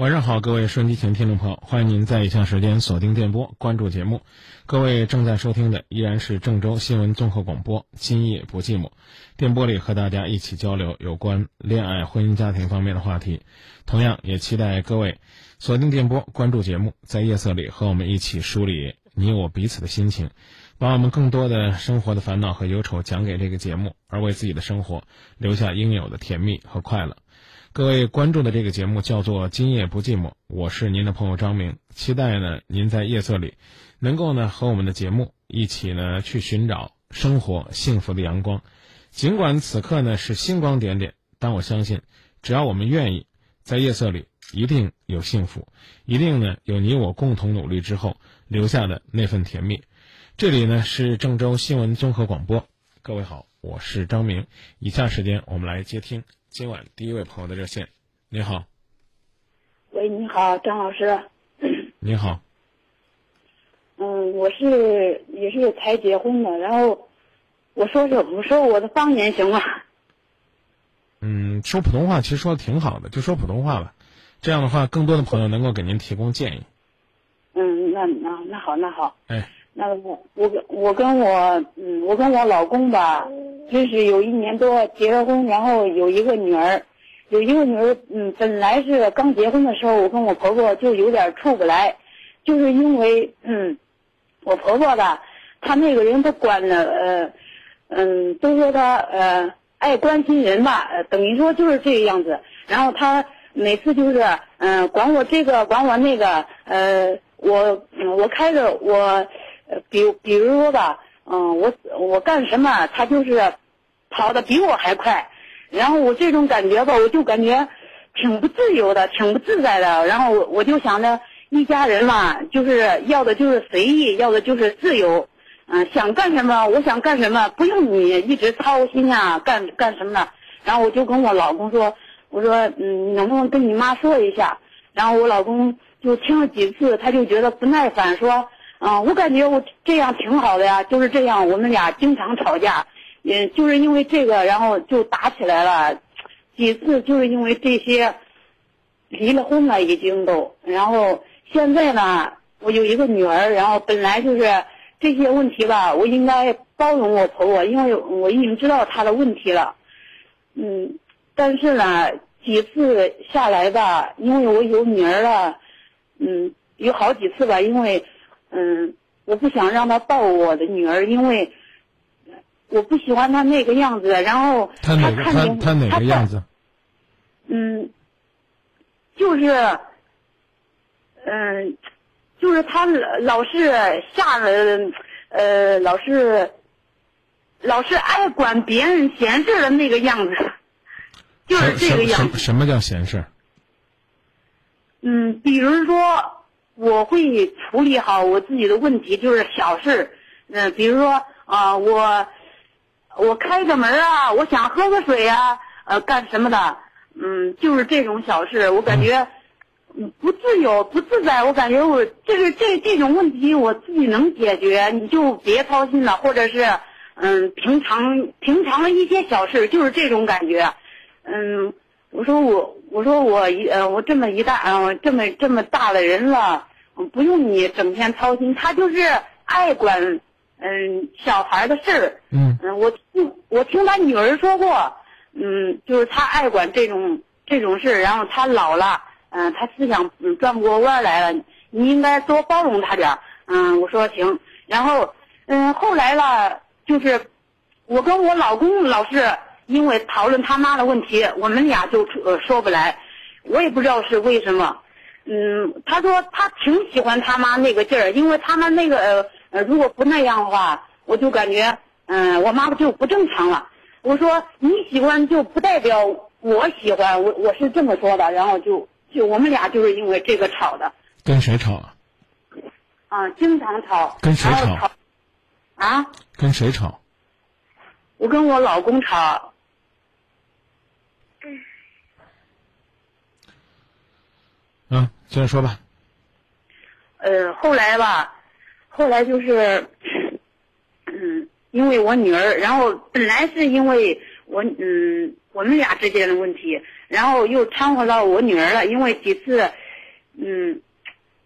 晚上好，各位收音机前听众朋友，欢迎您在以下时间锁定电波关注节目。各位正在收听的依然是郑州新闻综合广播《今夜不寂寞》，电波里和大家一起交流有关恋爱、婚姻、家庭方面的话题。同样也期待各位锁定电波关注节目，在夜色里和我们一起梳理你我彼此的心情，把我们更多的生活的烦恼和忧愁讲给这个节目，而为自己的生活留下应有的甜蜜和快乐。各位关注的这个节目叫做《今夜不寂寞》，我是您的朋友张明，期待呢您在夜色里，能够呢和我们的节目一起呢去寻找生活幸福的阳光。尽管此刻呢是星光点点，但我相信，只要我们愿意，在夜色里一定有幸福，一定呢有你我共同努力之后留下的那份甜蜜。这里呢是郑州新闻综合广播，各位好，我是张明。以下时间我们来接听。今晚第一位朋友的热线，你好。喂，你好，张老师。你好。嗯，我是也是才结婚的，然后我说说我说我的方言行吗？嗯，说普通话其实说的挺好的，就说普通话吧。这样的话，更多的朋友能够给您提供建议。嗯，那那那好，那好。哎。那我我我跟我嗯，我跟我老公吧。就是有一年多结了婚，然后有一个女儿，有一个女儿，嗯，本来是刚结婚的时候，我跟我婆婆就有点处不来，就是因为，嗯，我婆婆吧，她那个人她管的，呃，嗯，都说她呃爱关心人吧，等于说就是这个样子。然后她每次就是，嗯，管我这个，管我那个，呃，我我开着我，比比如说吧，嗯，我我干什么，他就是。跑的比我还快，然后我这种感觉吧，我就感觉挺不自由的，挺不自在的。然后我我就想着，一家人嘛，就是要的就是随意，要的就是自由。嗯，想干什么，我想干什么，不用你一直操心啊，干干什么的。然后我就跟我老公说，我说，嗯，能不能跟你妈说一下？然后我老公就听了几次，他就觉得不耐烦，说，嗯，我感觉我这样挺好的呀，就是这样，我们俩经常吵架。也就是因为这个，然后就打起来了，几次就是因为这些，离了婚了已经都。然后现在呢，我有一个女儿，然后本来就是这些问题吧，我应该包容我婆婆，因为我已经知道她的问题了。嗯，但是呢，几次下来吧，因为我有女儿了，嗯，有好几次吧，因为嗯，我不想让他抱我的女儿，因为。我不喜欢他那个样子，然后他看见他哪个样子？嗯，就是，嗯，就是他老老是吓人，呃，老是，老是爱管别人闲事的那个样子，就是这个样子。什么叫闲事？嗯，比如说，我会处理好我自己的问题，就是小事。嗯，比如说啊，我。我开个门啊，我想喝个水啊，呃，干什么的？嗯，就是这种小事，我感觉不自由、不自在。我感觉我这个这这种问题我自己能解决，你就别操心了。或者是嗯，平常平常的一些小事，就是这种感觉。嗯，我说我我说我一呃我这么一大呃这么这么大的人了，不用你整天操心。他就是爱管。嗯，小孩的事儿，嗯嗯，我听我听他女儿说过，嗯，就是他爱管这种这种事儿，然后他老了，嗯，他思想转不过弯来了，你应该多包容他点儿，嗯，我说行，然后嗯，后来了，就是我跟我老公老是因为讨论他妈的问题，我们俩就呃说不来，我也不知道是为什么，嗯，他说他挺喜欢他妈那个劲儿，因为他妈那个呃。呃，如果不那样的话，我就感觉，嗯，我妈妈就不正常了。我说你喜欢就不代表我喜欢，我我是这么说的。然后就就我们俩就是因为这个吵的。跟谁吵啊？啊，经常吵。跟谁吵？啊？跟谁吵？我跟我老公吵。嗯，接着说吧。呃，后来吧。后来就是，嗯，因为我女儿，然后本来是因为我，嗯，我们俩之间的问题，然后又掺和到我女儿了。因为几次，嗯，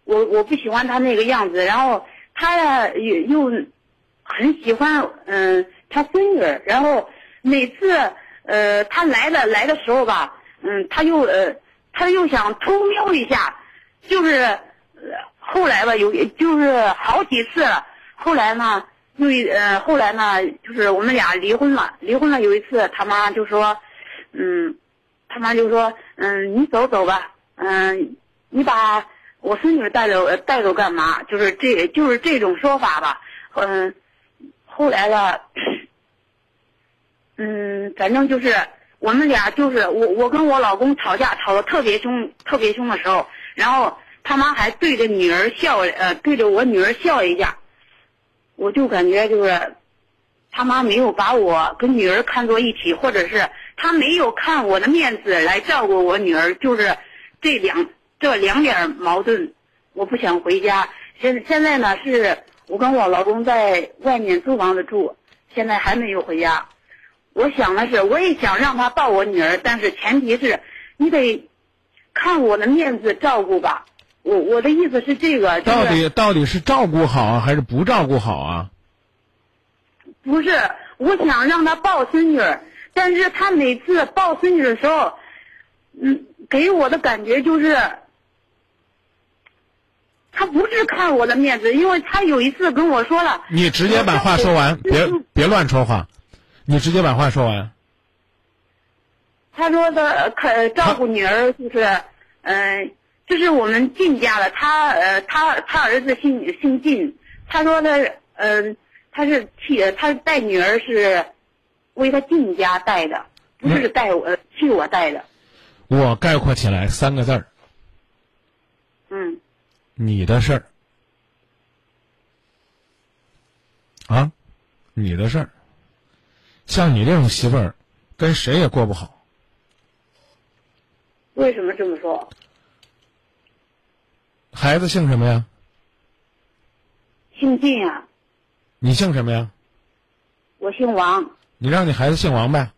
我我不喜欢她那个样子，然后她又又很喜欢嗯她孙女儿，然后每次呃她来了来的时候吧，嗯她又呃她又想偷瞄一下，就是后来吧有就是好几次了，后来呢又一呃后来呢就是我们俩离婚了，离婚了有一次他妈就说嗯他妈就说嗯你走走吧，嗯你把我孙女带走带走干嘛？就是这就是这种说法吧，嗯。后来了，嗯，反正就是我们俩就是我我跟我老公吵架吵得特别凶特别凶的时候，然后他妈还对着女儿笑呃对着我女儿笑一下，我就感觉就是他妈没有把我跟女儿看作一体，或者是他没有看我的面子来照顾我女儿，就是这两这两点矛盾，我不想回家。现现在呢是。我跟我老公在外面租房子住，现在还没有回家。我想的是，我也想让他抱我女儿，但是前提是，你得看我的面子照顾吧。我我的意思是这个。到底到底是照顾好啊，还是不照顾好啊？不是，我想让他抱孙女儿，但是他每次抱孙女的时候，嗯，给我的感觉就是。他不是看我的面子，因为他有一次跟我说了。你直接把话说完，别别乱说话，你直接把话说完。他说的可照顾女儿就是，嗯，就是我们靳家的，他呃他他儿子姓姓靳，他说他嗯他是替他带女儿是为他靳家带的，不是带我替我带的。我概括起来三个字儿。嗯。你的事儿啊，你的事儿，像你这种媳妇儿，跟谁也过不好。为什么这么说？孩子姓什么呀？姓靳呀。你姓什么呀？我姓王。你让你孩子姓王呗。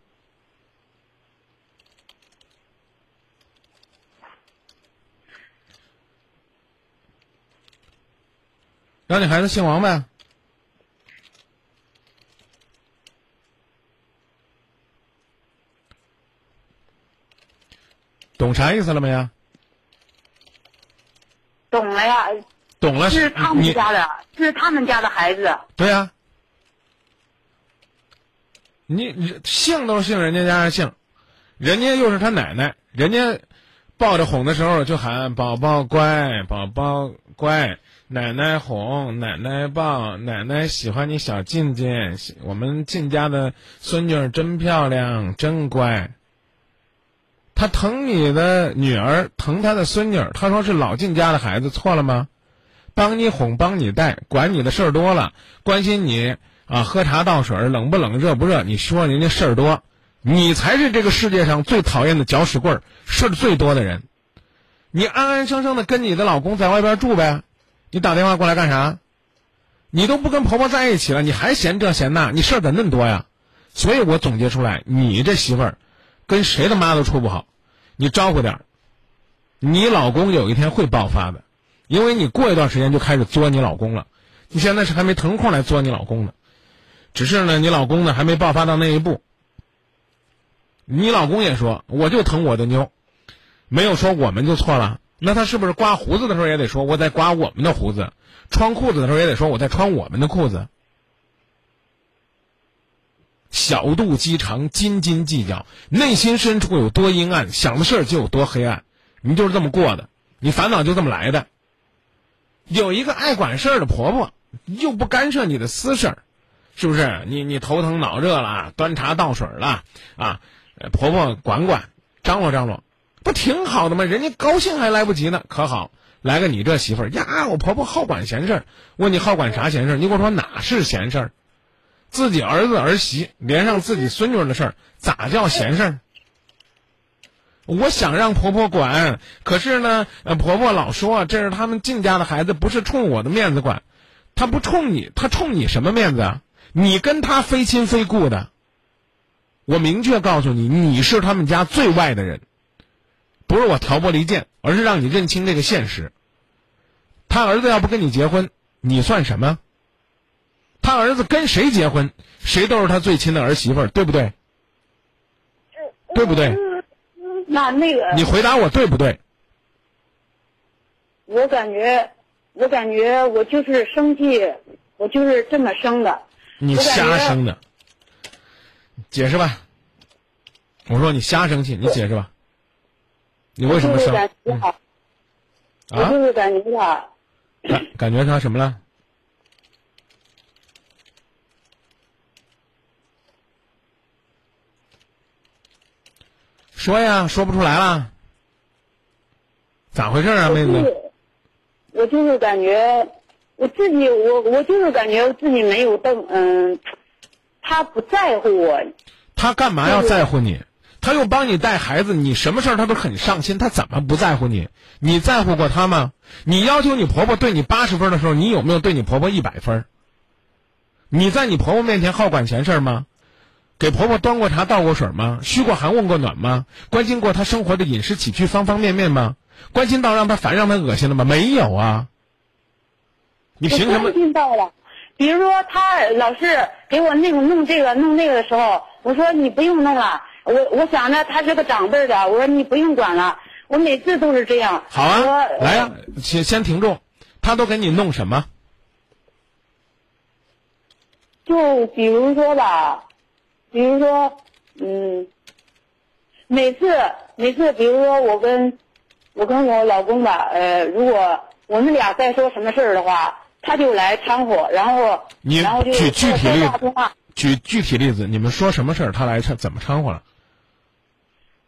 让你孩子姓王呗，懂啥意思了没呀？懂了呀。懂了是他们家的，是他们家的孩子。对呀。你你姓都是姓人家家的姓，人家又是他奶奶，人家抱着哄的时候就喊宝宝乖，宝宝乖。奶奶哄，奶奶抱，奶奶喜欢你小静静。我们静家的孙女儿真漂亮，真乖。他疼你的女儿，疼他的孙女儿。他说是老靳家的孩子，错了吗？帮你哄，帮你带，管你的事儿多了，关心你啊，喝茶倒水，冷不冷，热不热？你说人家事儿多，你才是这个世界上最讨厌的搅屎棍儿，事儿最多的人。你安安生生的跟你的老公在外边住呗。你打电话过来干啥？你都不跟婆婆在一起了，你还嫌这嫌那，你事儿咋那么多呀？所以我总结出来，你这媳妇儿，跟谁的妈都处不好，你招呼点儿。你老公有一天会爆发的，因为你过一段时间就开始作你老公了。你现在是还没腾空来作你老公呢，只是呢，你老公呢还没爆发到那一步。你老公也说，我就疼我的妞，没有说我们就错了。那他是不是刮胡子的时候也得说我在刮我们的胡子，穿裤子的时候也得说我在穿我们的裤子？小肚鸡肠，斤斤计较，内心深处有多阴暗，想的事儿就有多黑暗。你就是这么过的，你烦恼就这么来的。有一个爱管事儿的婆婆，又不干涉你的私事儿，是不是？你你头疼脑热了，端茶倒水了啊？婆婆管管，张罗张罗。不挺好的吗？人家高兴还来不及呢，可好？来个你这媳妇儿呀！我婆婆好管闲事儿，问你好管啥闲事儿？你跟我说哪是闲事儿？自己儿子儿媳连上自己孙女的事儿，咋叫闲事儿？我想让婆婆管，可是呢，呃婆婆老说这是他们靳家的孩子，不是冲我的面子管。他不冲你，他冲你什么面子啊？你跟他非亲非故的。我明确告诉你，你是他们家最外的人。不是我挑拨离间，而是让你认清这个现实。他儿子要不跟你结婚，你算什么？他儿子跟谁结婚，谁都是他最亲的儿媳妇儿，对不对？对不对？那那个，你回答我对不对？我感觉，我感觉我就是生气，我就是这么生的。你瞎生的，解释吧。我说你瞎生气，你解释吧。你为什么生？我就是感觉嗯他，我啊就？是感觉他，感感觉他什么了？说呀，说不出来了。咋回事啊，妹子？我就是，我就是感觉我自己，我我就是感觉自己没有动，嗯，他不在乎我，他干嘛要在乎你？他又帮你带孩子，你什么事儿他都很上心，他怎么不在乎你？你在乎过他吗？你要求你婆婆对你八十分的时候，你有没有对你婆婆一百分？你在你婆婆面前好管闲事儿吗？给婆婆端过茶倒过水吗？嘘过寒问过暖吗？关心过她生活的饮食起居方方面面吗？关心到让她烦让她恶心了吗？没有啊！你凭什么我关？心到了。比如说他老是给我那个弄这个弄那个的时候，我说你不用弄了，我我想着他是个长辈儿的，我说你不用管了。我每次都是这样。好啊，来呀、先先停住。他都给你弄什么？就比如说吧，比如说，嗯，每次每次，比如说我跟我跟我老公吧，呃，如果我们俩在说什么事儿的话，他就来掺和，然后你然后就举具体例子，举具体例子，你们说什么事儿，他来掺怎么掺和了？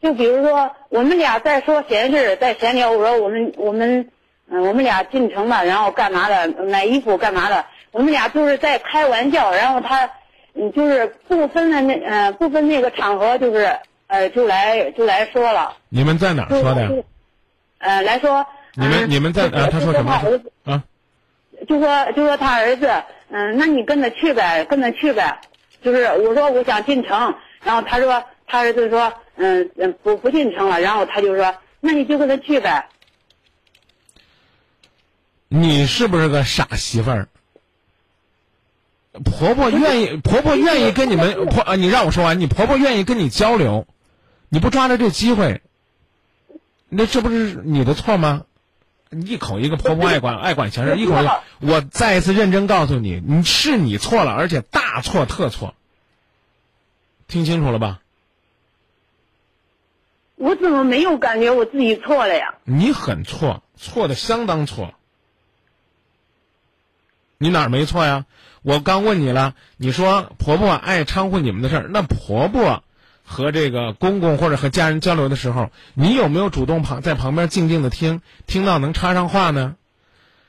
就比如说我们俩在说闲事，在闲聊，我说我们我们嗯、我们俩进城了，然后干嘛的，买衣服干嘛的，我们俩就是在开玩笑，然后他嗯就是不分的那呃不分那个场合，就是呃就来就来说了，你们在哪儿说的呀？呃来说你们嗯你们在？他说什么？啊？就说就说他儿子，嗯，那你跟他去呗，跟他去呗。就是我说我想进城，然后他说他儿子说，嗯嗯不不进城了，然后他就说那你就跟他去呗。你是不是个傻媳妇儿？婆婆愿意，婆婆愿意跟你们婆啊，你让我说完，你婆婆愿意跟你交流，你不抓着这机会，那这不是你的错吗？一口一个婆婆爱管爱管闲事，一口一个，我再一次认真告诉你，你是你错了，而且大错特错。听清楚了吧？我怎么没有感觉我自己错了呀？你很错，错的相当错。你哪儿没错呀？我刚问你了，你说婆婆爱掺和你们的事儿，那婆婆和这个公公或者和家人交流的时候，你有没有主动旁在旁边静静的听，听到能插上话呢？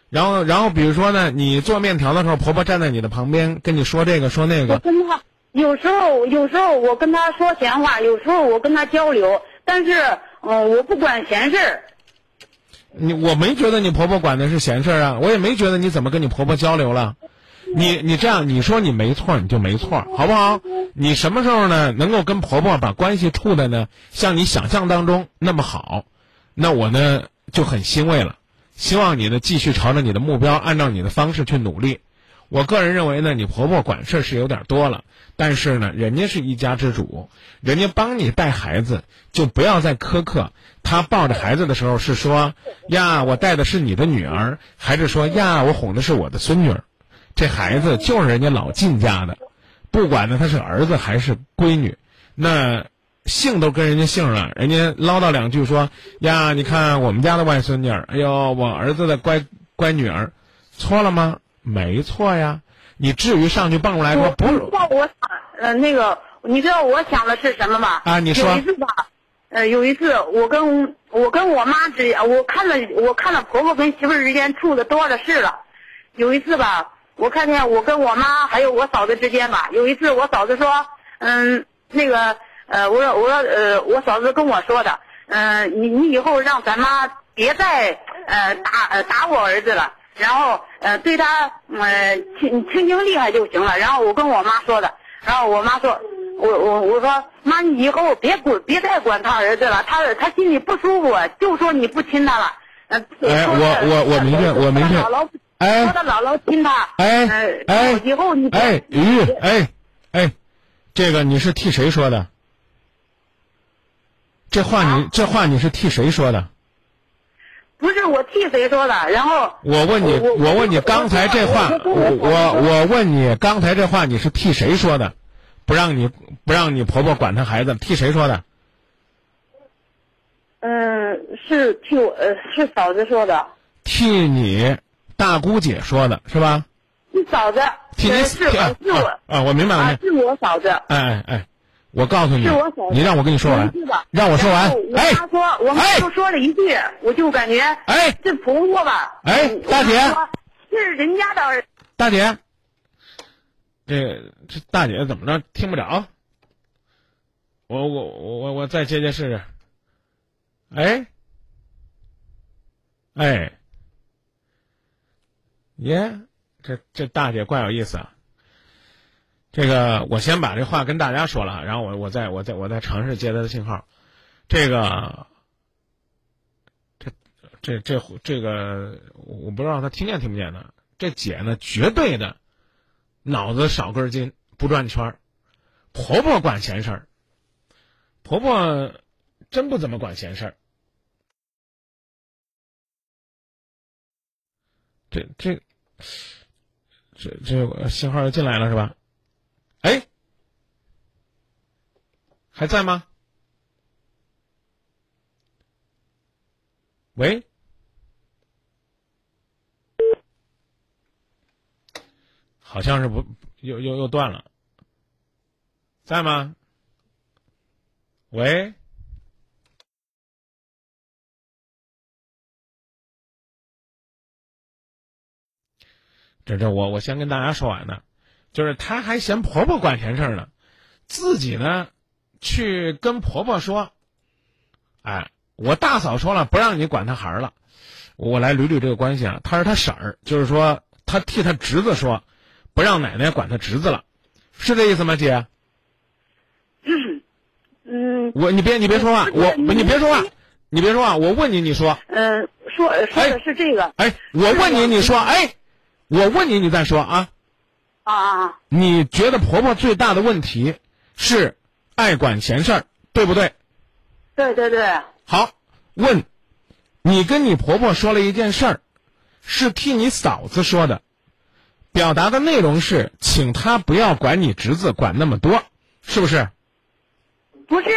然后，然后比如说呢，你做面条的时候，婆婆站在你的旁边跟你说这个说那我个，跟他有时候有时候我跟她说闲话，有时候我跟她交流，但是嗯、我不管闲事儿。你我没觉得你婆婆管的是闲事儿啊，我也没觉得你怎么跟你婆婆交流了。你你这样，你说你没错，你就没错，好不好？你什么时候呢能够跟婆婆把关系处的呢像你想象当中那么好，那我呢就很欣慰了。希望你呢继续朝着你的目标，按照你的方式去努力。我个人认为呢，你婆婆管事是有点多了，但是呢，人家是一家之主，人家帮你带孩子，就不要再苛刻。她抱着孩子的时候是说呀，我带的是你的女儿，还是说呀，我哄的是我的孙女儿？这孩子就是人家老靳家的，不管呢他是儿子还是闺女，那姓都跟人家姓了，人家唠叨两句说呀，你看我们家的外孙女儿，哎呦，我儿子的乖乖女儿，错了吗？没错呀，你至于上去蹦出来说不是你知道我想呃那个，你知道我想的是什么吗？啊你说有一次吧，呃，有一次我跟我跟我妈之间，我看了我看了婆婆跟媳妇儿之间处的多的是了。有一次吧，我看见我跟我妈还有我嫂子之间吧，有一次我嫂子说，嗯，那个呃，我说我说呃，我嫂子跟我说的，嗯、你你以后让咱妈别再呃打呃打我儿子了。然后呃对他呃亲亲情厉害就行了。然后我跟我妈说的，然后我妈说，我我我说妈，你以后别管别再管他儿子了，他他心里不舒服，就说你不亲他了。呃，哎我我我明白我明白说他姥姥哎说的姥姥亲他。哎呃哎以后你别哎于哎哎，这个你是替谁说的？这话你啊这话你是替谁说的？不是我替谁说的，然后我问你，我我问你，刚才这话，我我我问你，刚才这话你是替谁说的？不让你不让你婆婆管她孩子，替谁说的？嗯，是替我呃是嫂子说的，替你大姑姐说的是吧？是嫂子，替你呃是替啊是我啊啊！我明白了，是我嫂子。哎哎哎，我告诉你是我嫂，子你让我跟你说完，让我说完。我哎妈说，我妈哎就说了一句，我就感觉，哎这婆婆吧，哎嗯大姐是人家的，大姐，这这大姐怎么着？听不着？我我我我我再接接试试。哎，哎，耶，这这大姐怪有意思啊。这个我先把这话跟大家说了，然后我我再我再我再尝试接她的信号。这个，这这这这个，我不知道她听见听不见呢。这姐呢，绝对的脑子少根筋，不转圈儿。婆婆管闲事儿，婆婆真不怎么管闲事儿。这这这这信号又进来了是吧？哎，还在吗？喂，好像是不又又又断了，在吗？喂，这这我我先跟大家说完呢，就是她还嫌婆婆管闲事儿呢，自己呢去跟婆婆说，哎，我大嫂说了不让你管她孩儿了，我来捋捋这个关系啊，她是她婶儿，就是说她替她侄子说，不让奶奶管她侄子了，是这意思吗，姐？嗯我你别你别说话，我你别说话，你别说话，我问你你说，嗯，说说的是这个哎，我问你你说，哎，我问你你再说啊，啊啊，你觉得婆婆最大的问题是爱管闲事儿，对不对？对对对，好，问，你跟你婆婆说了一件事儿，是替你嫂子说的，表达的内容是请她不要管你侄子管那么多，是不是？不是。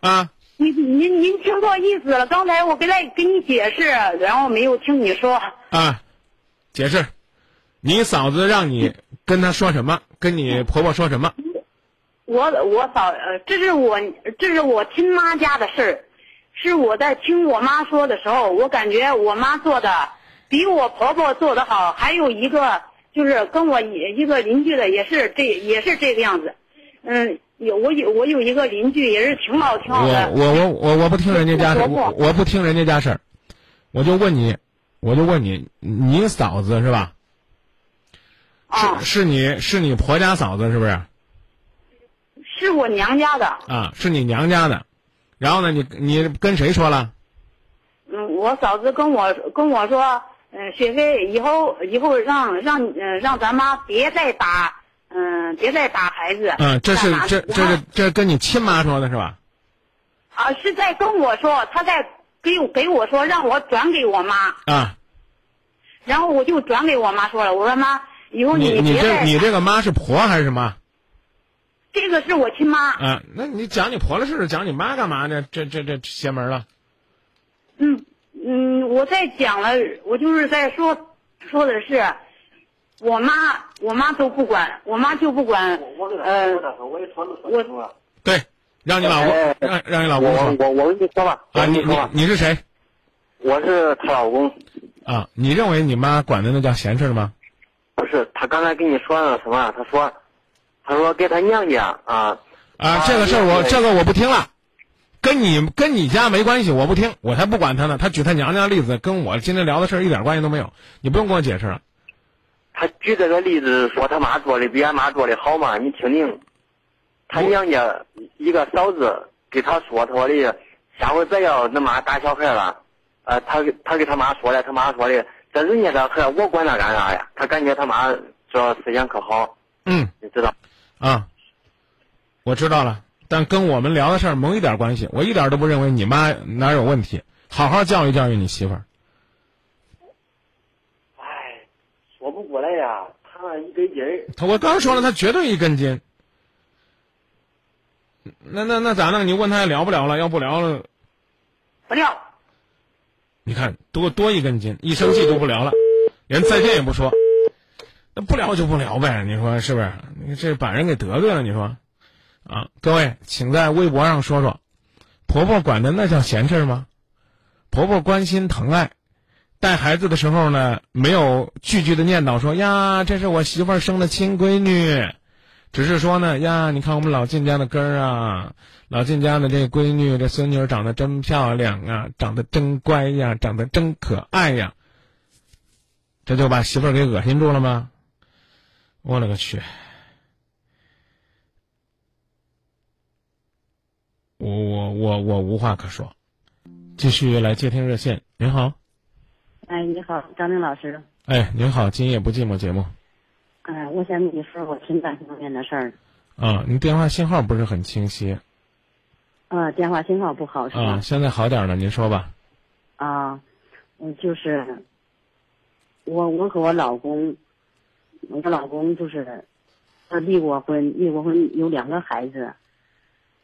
啊，您您您听错意思了，刚才我跟来跟你解释，然后没有听你说。啊，解释，你嫂子让你跟她说什么，跟你婆婆说什么？我我嫂呃，这是我这是我亲妈家的事儿，是我在听我妈说的时候，我感觉我妈做的比我婆婆做的好。还有一个就是跟我一一个邻居的也是这也是这个样子，嗯，有我有我有一个邻居也是挺好挺好的。我我我我不听人家家我我不听人家家事儿，我就问你，我就问你，你嫂子是吧？啊，是是你是你婆家嫂子是不是？是我娘家的。啊，是你娘家的，然后呢，你你跟谁说了？嗯，我嫂子跟我跟我说，嗯、雪飞以后以后让让嗯、让咱妈别再打，嗯、别再打孩子。嗯，这是这这是这是跟你亲妈说的是吧？啊，是在跟我说，他在给我给我说让我转给我妈，啊，然后我就转给我妈说了，我说妈，以后你你这你这个妈是婆还是什么？这个是我亲妈，啊，那你讲你婆的事，讲你妈干嘛呢？这这这邪门了。嗯嗯，我在讲了，我就是在说说的是，我妈我妈都不管，我妈就不管，我，我我我我对，让你老公哎让让你老公说我我跟你说吧，啊，你你你是谁我是她老公，啊？你认为你妈管的那叫闲事儿吗？不是他刚才跟你说了什么？他说，他说给他娘家啊，啊，这个事儿我这个我不听了，跟你跟你家没关系，我不听，我才不管他呢。他举他娘家的例子，跟我今天聊的事儿一点关系都没有，你不用跟我解释了。他举这个例子说他妈做的比俺妈做的好嘛？你听听，他娘家一个嫂子给他说，他说的下回再要恁妈打小孩了，呃，他给他给他妈说的，他妈说的，这人家的孩我管他干啥呀？他感觉他妈这思想可好，嗯你知道？啊，我知道了，但跟我们聊的事儿没一点关系。我一点都不认为你妈哪有问题，好好教育教育你媳妇儿。哎，说不过来呀，他那一根筋儿。他我刚说了，他绝对一根筋。那那那咋弄？你问他聊不聊了？要不聊了，不聊。你看多多一根筋，一生气就不聊了，连再见也不说。那不聊就不聊呗，你说是不是？你这把人给得罪了，你说？啊，各位，请在微博上说说，婆婆管的那叫闲事吗？婆婆关心疼爱，带孩子的时候呢，没有句句的念叨说呀，这是我媳妇儿生的亲闺女，只是说呢呀，你看我们老靳家的根儿啊，老靳家的这闺女，这孙女儿长得真漂亮啊，长得真乖呀，长得真可爱呀，这就把媳妇儿给恶心住了吗？我勒个去！我我我我无话可说，继续来接听热线。您好，哎，你好，张明老师。哎，您好，今夜不寂寞节目哎，我想跟你说我情感方面的事儿。啊，你电话信号不是很清晰啊，电话信号不好是啊，吧？现在好点了，您说吧。啊，嗯，就是我我和我老公，我老公就是他离过婚，离过婚有两个孩子，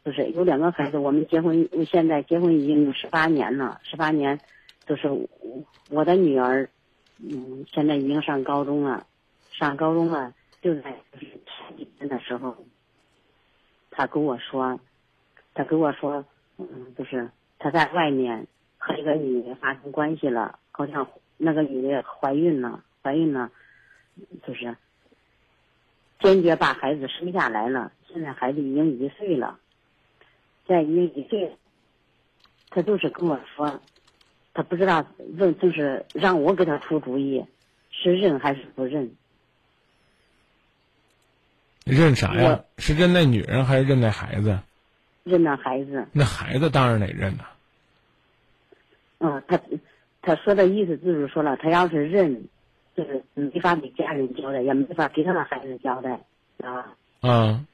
就是有两个孩子。我们结婚，现在结婚已经有十八年了，十八年，就是我我的女儿，嗯，现在已经上高中了，上高中了，就在前几天的时候，他跟我说，他跟我说，嗯，就是他在外面和一个女的发生关系了，好像那个女的怀孕了，怀孕了，就是坚决把孩子生下来了。现在孩子已经一岁了，在已经一岁，他就是跟我说，他不知道问，就是让我给他出主意，是认还是不认。认啥呀？是认那女人还是认那孩子？认那孩子，那孩子当然得认呐。嗯，他他说的意思就是说了，他要是认，就是没法给家人交代，也没法给他的孩子交代，啊，啊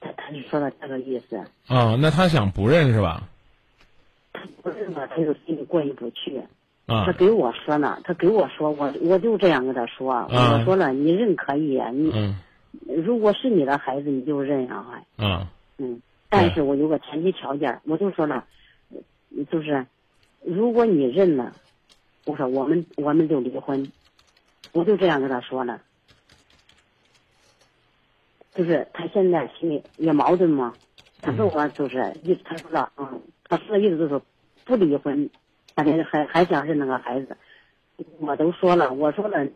他他是说的这个意思。啊，那他想不认是吧？他不认吧，他就心里过意不去。啊他给我说呢，他给我说，我我就这样跟他说，啊我说了，你认可以，你嗯如果是你的孩子，你就认啊，嗯，但是我有个前提条件，我就说了，呃就是如果你认了，我说我们我们就离婚，我就这样跟他说了。就是他现在心里也矛盾嘛，他说我就是意，他说了，嗯，他说的意思就是不离婚，还还想认那个孩子，我都说了，我说了，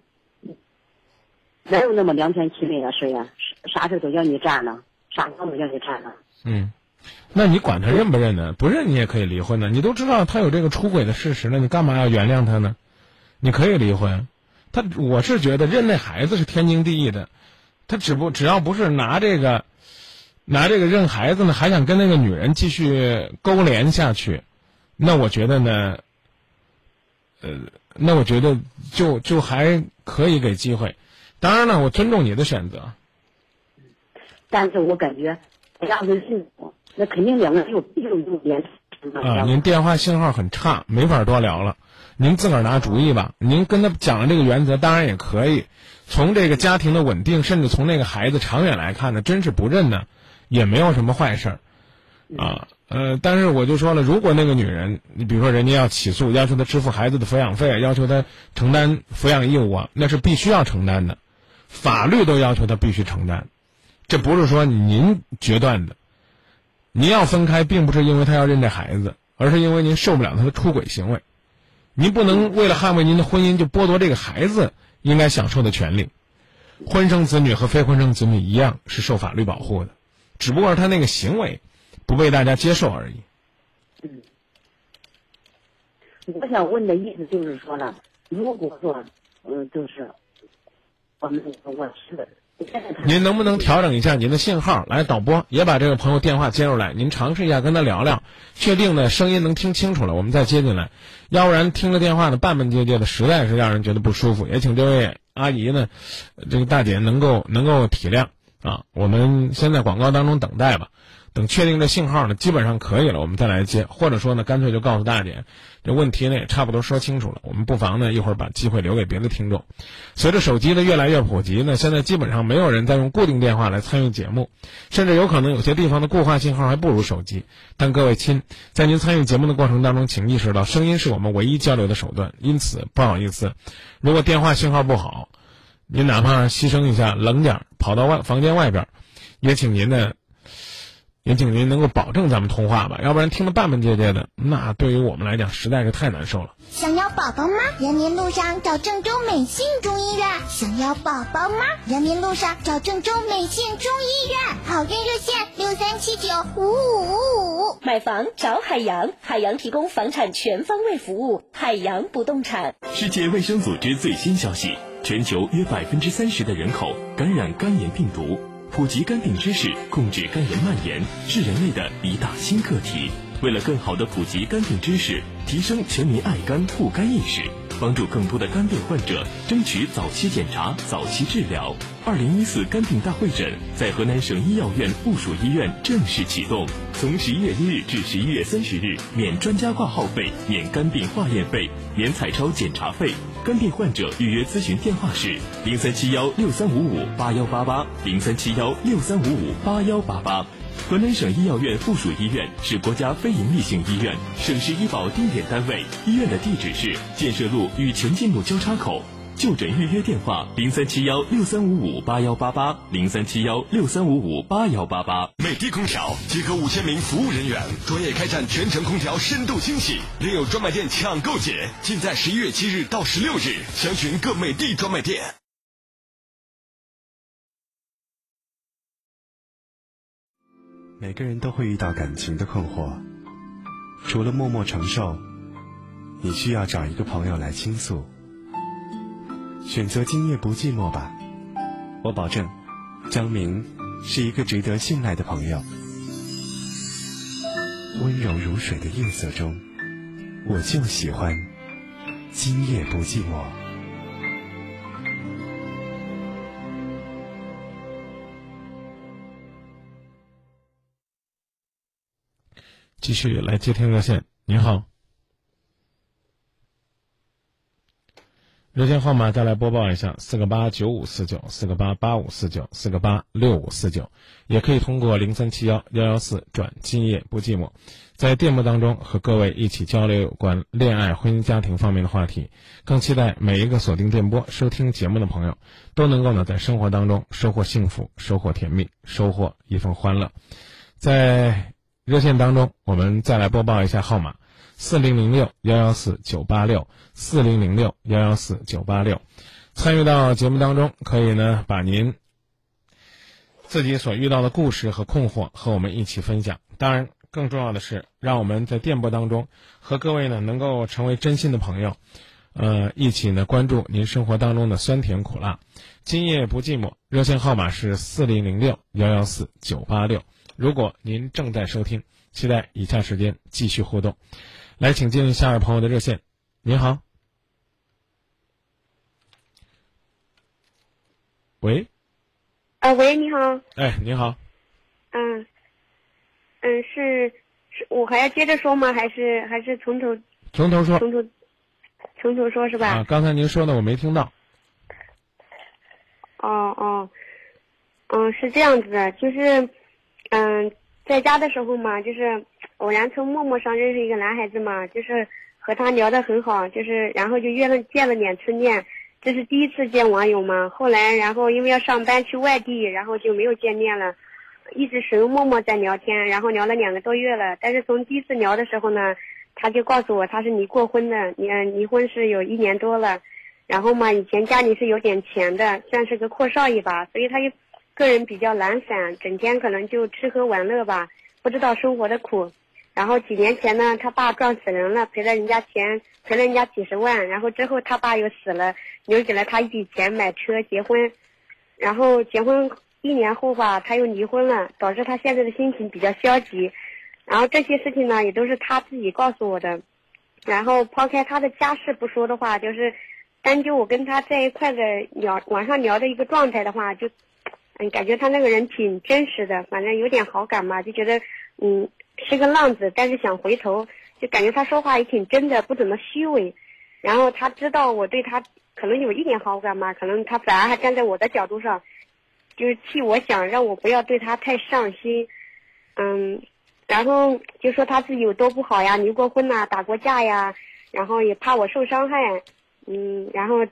哪有那么两全其美的事呀？啥事都叫你占了，啥都叫你占了。嗯，那你管他认不认呢？不认你也可以离婚的。你都知道他有这个出轨的事实了，你干嘛要原谅他呢？你可以离婚。他我是觉得认那孩子是天经地义的，他只不只要不是拿这个拿这个认孩子呢，还想跟那个女人继续勾连下去，那我觉得呢，呃，那我觉得就就还可以给机会。当然了，我尊重你的选择。但是我感觉，要是认我，那肯定两个人有有有联系嘛。啊，您电话信号很差，没法多聊了。您自个儿拿主意吧。您跟他讲了这个原则，当然也可以。从这个家庭的稳定，甚至从那个孩子长远来看呢，真是不认呢，也没有什么坏事儿，啊，呃，但是我就说了，如果那个女人，你比如说人家要起诉，要求她支付孩子的抚养费，要求她承担抚养义务啊，那是必须要承担的，法律都要求他必须承担，这不是说您决断的。您要分开，并不是因为他要认这孩子，而是因为您受不了他的出轨行为。您不能为了捍卫您的婚姻，就剥夺这个孩子应该享受的权利。婚生子女和非婚生子女一样是受法律保护的，只不过是他那个行为不被大家接受而已。嗯我想问的意思就是说呢，如果说，嗯，就是我们我是您能不能调整一下您的信号？来，导播也把这个朋友电话接入来，您尝试一下跟他聊聊，确定呢声音能听清楚了，我们再接进来。要不然听着电话呢半半结结的，实在是让人觉得不舒服。也请这位阿姨呢，这个大姐能够能够体谅啊。我们先在广告当中等待吧。等确定这信号呢，基本上可以了，我们再来接，或者说呢，干脆就告诉大姐，这问题呢也差不多说清楚了，我们不妨呢一会儿把机会留给别的听众。随着手机的越来越普及呢，现在基本上没有人再用固定电话来参与节目，甚至有可能有些地方的固话信号还不如手机。但各位亲，在您参与节目的过程当中，请意识到声音是我们唯一交流的手段，因此不好意思，如果电话信号不好，您哪怕牺牲一下冷点跑到外房间外边，也请您呢。也请您能够保证咱们通话吧，要不然听得半半截截的，那对于我们来讲实在是太难受了。想要宝宝吗？人民路上找郑州美信中医院。想要宝宝吗？人民路上找郑州美信中医院。好运热线六三七九五五五五。买房找海洋，海洋提供房产全方位服务。海洋不动产。世界卫生组织最新消息：全球约百分之三十的人口感染肝炎病毒。普及肝病知识，控制肝炎蔓延，是人类的一大新课题。为了更好的普及肝病知识，提升全民爱肝护肝意识，帮助更多的肝病患者争取早期检查、早期治疗，二零一四肝病大会诊在河南省医药院附属医院正式启动。从十一月一日至十一月三十日，免专家挂号费，免肝病化验费，免彩超检查费。肝病患者预约咨询电话是零三七幺六三五五八幺八八零三七幺六三五五八幺八八。河南省医药院附属医院是国家非营利性医院，省市医保定点单位。医院的地址是建设路与前进路交叉口。就诊预约电话零三七幺六三五五八幺八八零三七幺六三五五八幺八八。美的空调集合五千名服务人员，专业开展全程空调深度清洗，另有专卖店抢购节，尽在十一月七日到十六日，详询各美的专卖店。每个人都会遇到感情的困惑，除了默默承受，你需要找一个朋友来倾诉。选择今夜不寂寞吧，我保证，张明是一个值得信赖的朋友。温柔如水的夜色中，我就喜欢今夜不寂寞。继续来接听热线，您好。热线号码再来播报一下：四个八九五四九，四个八八五四九，四个八六五四九，也可以通过零三七幺幺幺四转今夜不寂寞，在电波当中和各位一起交流有关恋爱、婚姻、家庭方面的话题。更期待每一个锁定电波收听节目的朋友，都能够呢在生活当中收获幸福、收获甜蜜、收获一份欢乐。在热线当中，我们再来播报一下号码。四零零六幺幺四九八六，四零零六幺幺四九八六，参与到节目当中，可以呢把您自己所遇到的故事和困惑和我们一起分享。当然，更重要的是，让我们在电波当中和各位呢能够成为真心的朋友，呃，一起呢关注您生活当中的酸甜苦辣。今夜不寂寞，热线号码是四零零六幺幺四九八六。如果您正在收听，期待以下时间继续互动。来，请进下一位朋友的热线。您好，喂，啊，喂，你好，哎，你好，嗯，嗯，是是，我还要接着说吗？还是还是从头从头说，从头从头说是吧？啊，刚才您说的我没听到。哦哦，嗯，是这样子的，就是嗯，在家的时候嘛，就是。偶然从陌陌上认识一个男孩子嘛，就是和他聊得很好，就是然后就约了见了两次面，这是第一次见网友嘛。后来然后因为要上班去外地，然后就没有见面了，一直使用陌陌在聊天，然后聊了两个多月了。但是从第一次聊的时候呢，他就告诉我他是离过婚的，离离婚是有一年多了。然后嘛，以前家里是有点钱的，算是个阔少爷吧，所以他就个人比较懒散，整天可能就吃喝玩乐吧，不知道生活的苦。然后几年前呢，他爸撞死人了，赔了人家钱，赔了人家几十万。然后之后他爸又死了，留给了他一笔钱买车结婚。然后结婚一年后吧，他又离婚了，导致他现在的心情比较消极。然后这些事情呢，也都是他自己告诉我的。然后抛开他的家事不说的话，就是单就我跟他在一块的聊，网上聊的一个状态的话，就嗯，感觉他那个人挺真实的，反正有点好感嘛，就觉得嗯是个浪子，但是想回头，就感觉他说话也挺真的，不怎么虚伪。然后他知道我对他可能有一点好感嘛，可能他反而还站在我的角度上，就是替我想，让我不要对他太上心，嗯。然后就说他自己有多不好呀，离过婚呐，打过架呀，然后也怕我受伤害，嗯，然后，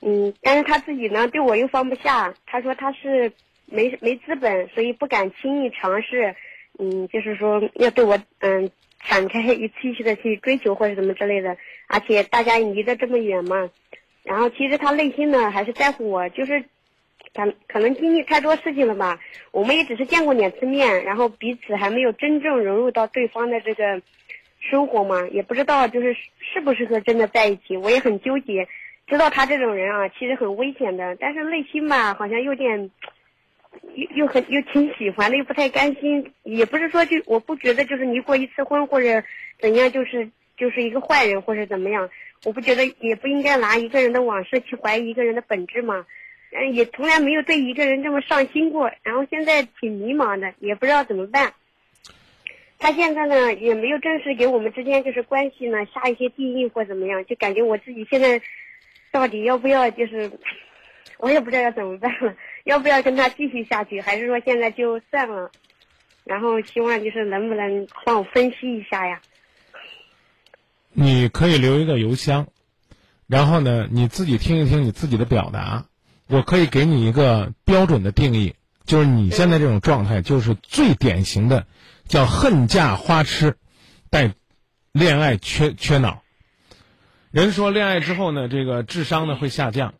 嗯，但是他自己呢对我又放不下，他说他是没没资本，所以不敢轻易尝试，嗯，就是说要对我嗯敞开一次次的去追求或者什么之类的，而且大家离得这么远嘛，然后其实他内心呢还是在乎我，就是。可可能经历太多事情了吧，我们也只是见过两次面，然后彼此还没有真正融入到对方的这个生活嘛，也不知道就是适不适合真的在一起，我也很纠结。知道他这种人啊，其实很危险的，但是内心吧，好像有点又又很又挺喜欢的，又不太甘心。也不是说就我不觉得就是离过一次婚或者怎样就是就是一个坏人或者怎么样，我不觉得也不应该拿一个人的往事去怀疑一个人的本质嘛。嗯，也从来没有对一个人这么上心过，然后现在挺迷茫的，也不知道怎么办。他现在呢，也没有正式给我们之间就是关系呢下一些定义或怎么样，就感觉我自己现在到底要不要就是，我也不知道要怎么办了，要不要跟他继续下去，还是说现在就算了？然后希望就是能不能帮我分析一下呀？你可以留一个邮箱，然后呢，你自己听一听你自己的表达。我可以给你一个标准的定义，就是你现在这种状态，就是最典型的，叫恨嫁花痴，带恋爱缺缺脑。人说恋爱之后呢，这个智商呢会下降。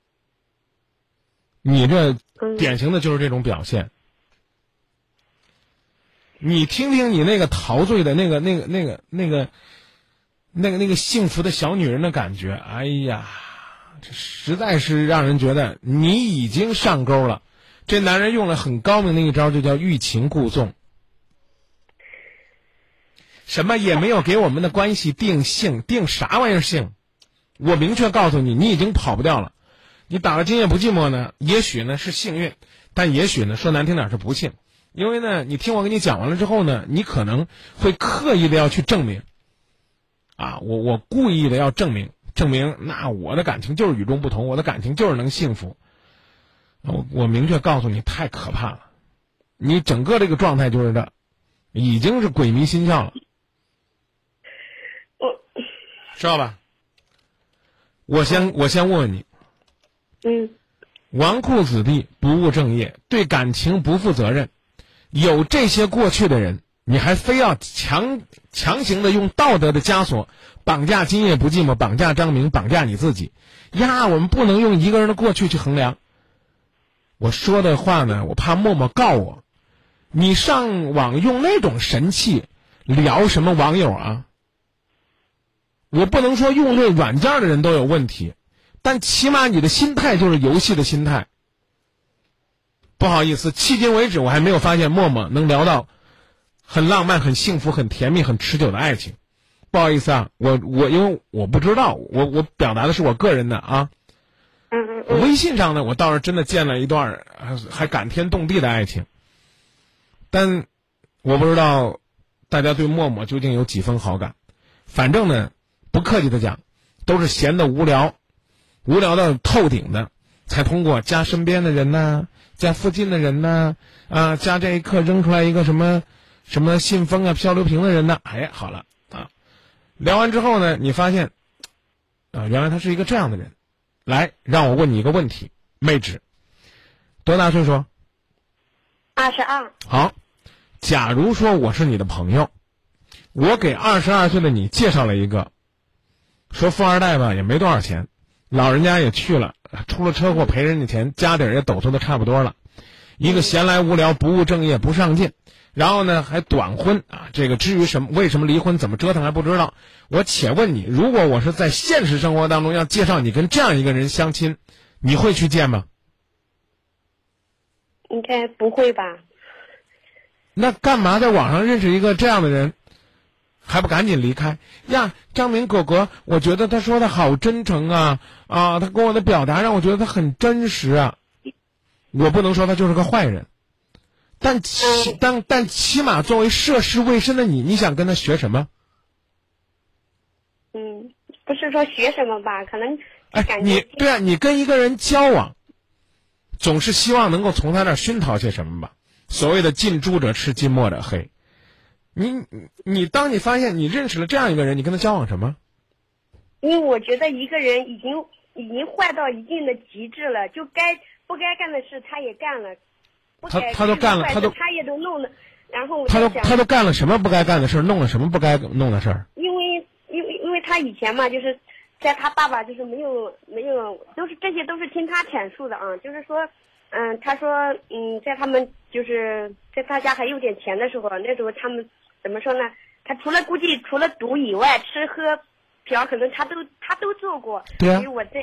你这典型的就是这种表现。你听听你那个陶醉的那个、那个、那个、那个、那个、那个幸福的小女人的感觉，哎呀！这实在是让人觉得你已经上钩了。这男人用了很高明的一招，就叫欲擒故纵。什么也没有给我们的关系定性，定啥玩意儿性？我明确告诉你，你已经跑不掉了。你打了今夜不寂寞呢？也许呢是幸运，但也许呢说难听点是不幸。因为呢，你听我跟你讲完了之后呢，你可能会刻意的要去证明。啊，我我故意的要证明。证明那我的感情就是与众不同，我的感情就是能幸福。我我明确告诉你，太可怕了，你整个这个状态就是这，已经是鬼迷心窍了。我知道吧？我先我先问问你，嗯，纨绔子弟不务正业，对感情不负责任，有这些过去的人。你还非要强强行的用道德的枷锁绑架今夜不寂寞，绑架张明，绑架你自己呀？我们不能用一个人的过去去衡量。我说的话呢，我怕默默告我，你上网用那种神器聊什么网友啊？我不能说用这软件的人都有问题，但起码你的心态就是游戏的心态。不好意思，迄今为止我还没有发现默默能聊到。很浪漫、很幸福、很甜蜜、很持久的爱情，不好意思啊，我我因为我不知道，我我表达的是我个人的啊。嗯嗯。微信上呢，我倒是真的见了一段还还感天动地的爱情，但我不知道大家对默默究竟有几分好感。反正呢，不客气的讲，都是闲的无聊，无聊到透顶的，才通过加身边的人呐，加附近的人呢，啊，加这一刻扔出来一个什么。什么信封啊、漂流瓶的人呢？哎，好了啊，聊完之后呢，你发现啊，原来他是一个这样的人。来，让我问你一个问题，妹纸，多大岁数？二十二。好，假如说我是你的朋友，我给二十二岁的你介绍了一个，说富二代吧，也没多少钱，老人家也去了，出了车祸赔人家钱，家底儿也抖擞的差不多了，一个闲来无聊、不务正业、不上进。然后呢，还短婚啊？这个至于什么为什么离婚，怎么折腾还不知道。我且问你，如果我是在现实生活当中要介绍你跟这样一个人相亲，你会去见吗？应该不会吧？那干嘛在网上认识一个这样的人，还不赶紧离开呀？张明哥哥，我觉得他说的好真诚啊啊，他跟我的表达让我觉得他很真实啊。我不能说他就是个坏人，但起但但起码作为涉世未深的你，你想跟他学什么？嗯，不是说学什么吧，可能哎，你对啊，你跟一个人交往，总是希望能够从他那儿熏陶些什么吧？所谓的近朱者赤，近墨者黑。你你你，当你发现你认识了这样一个人，你跟他交往什么？因为我觉得一个人已经已经坏到一定的极致了，就该不该干的事他也干了，不他他都干了他都他也都弄了，然后他都他都干了什么不该干的事儿，弄了什么不该弄的事儿？因为因为因为他以前嘛，就是在他爸爸就是没有没有，都是这些都是听他阐述的啊，就是说，嗯，他说，嗯，在他们就是在他家还有点钱的时候，那时候他们怎么说呢？他除了估计除了赌以外，吃喝嫖可能他都他都做过。对啊所以我在，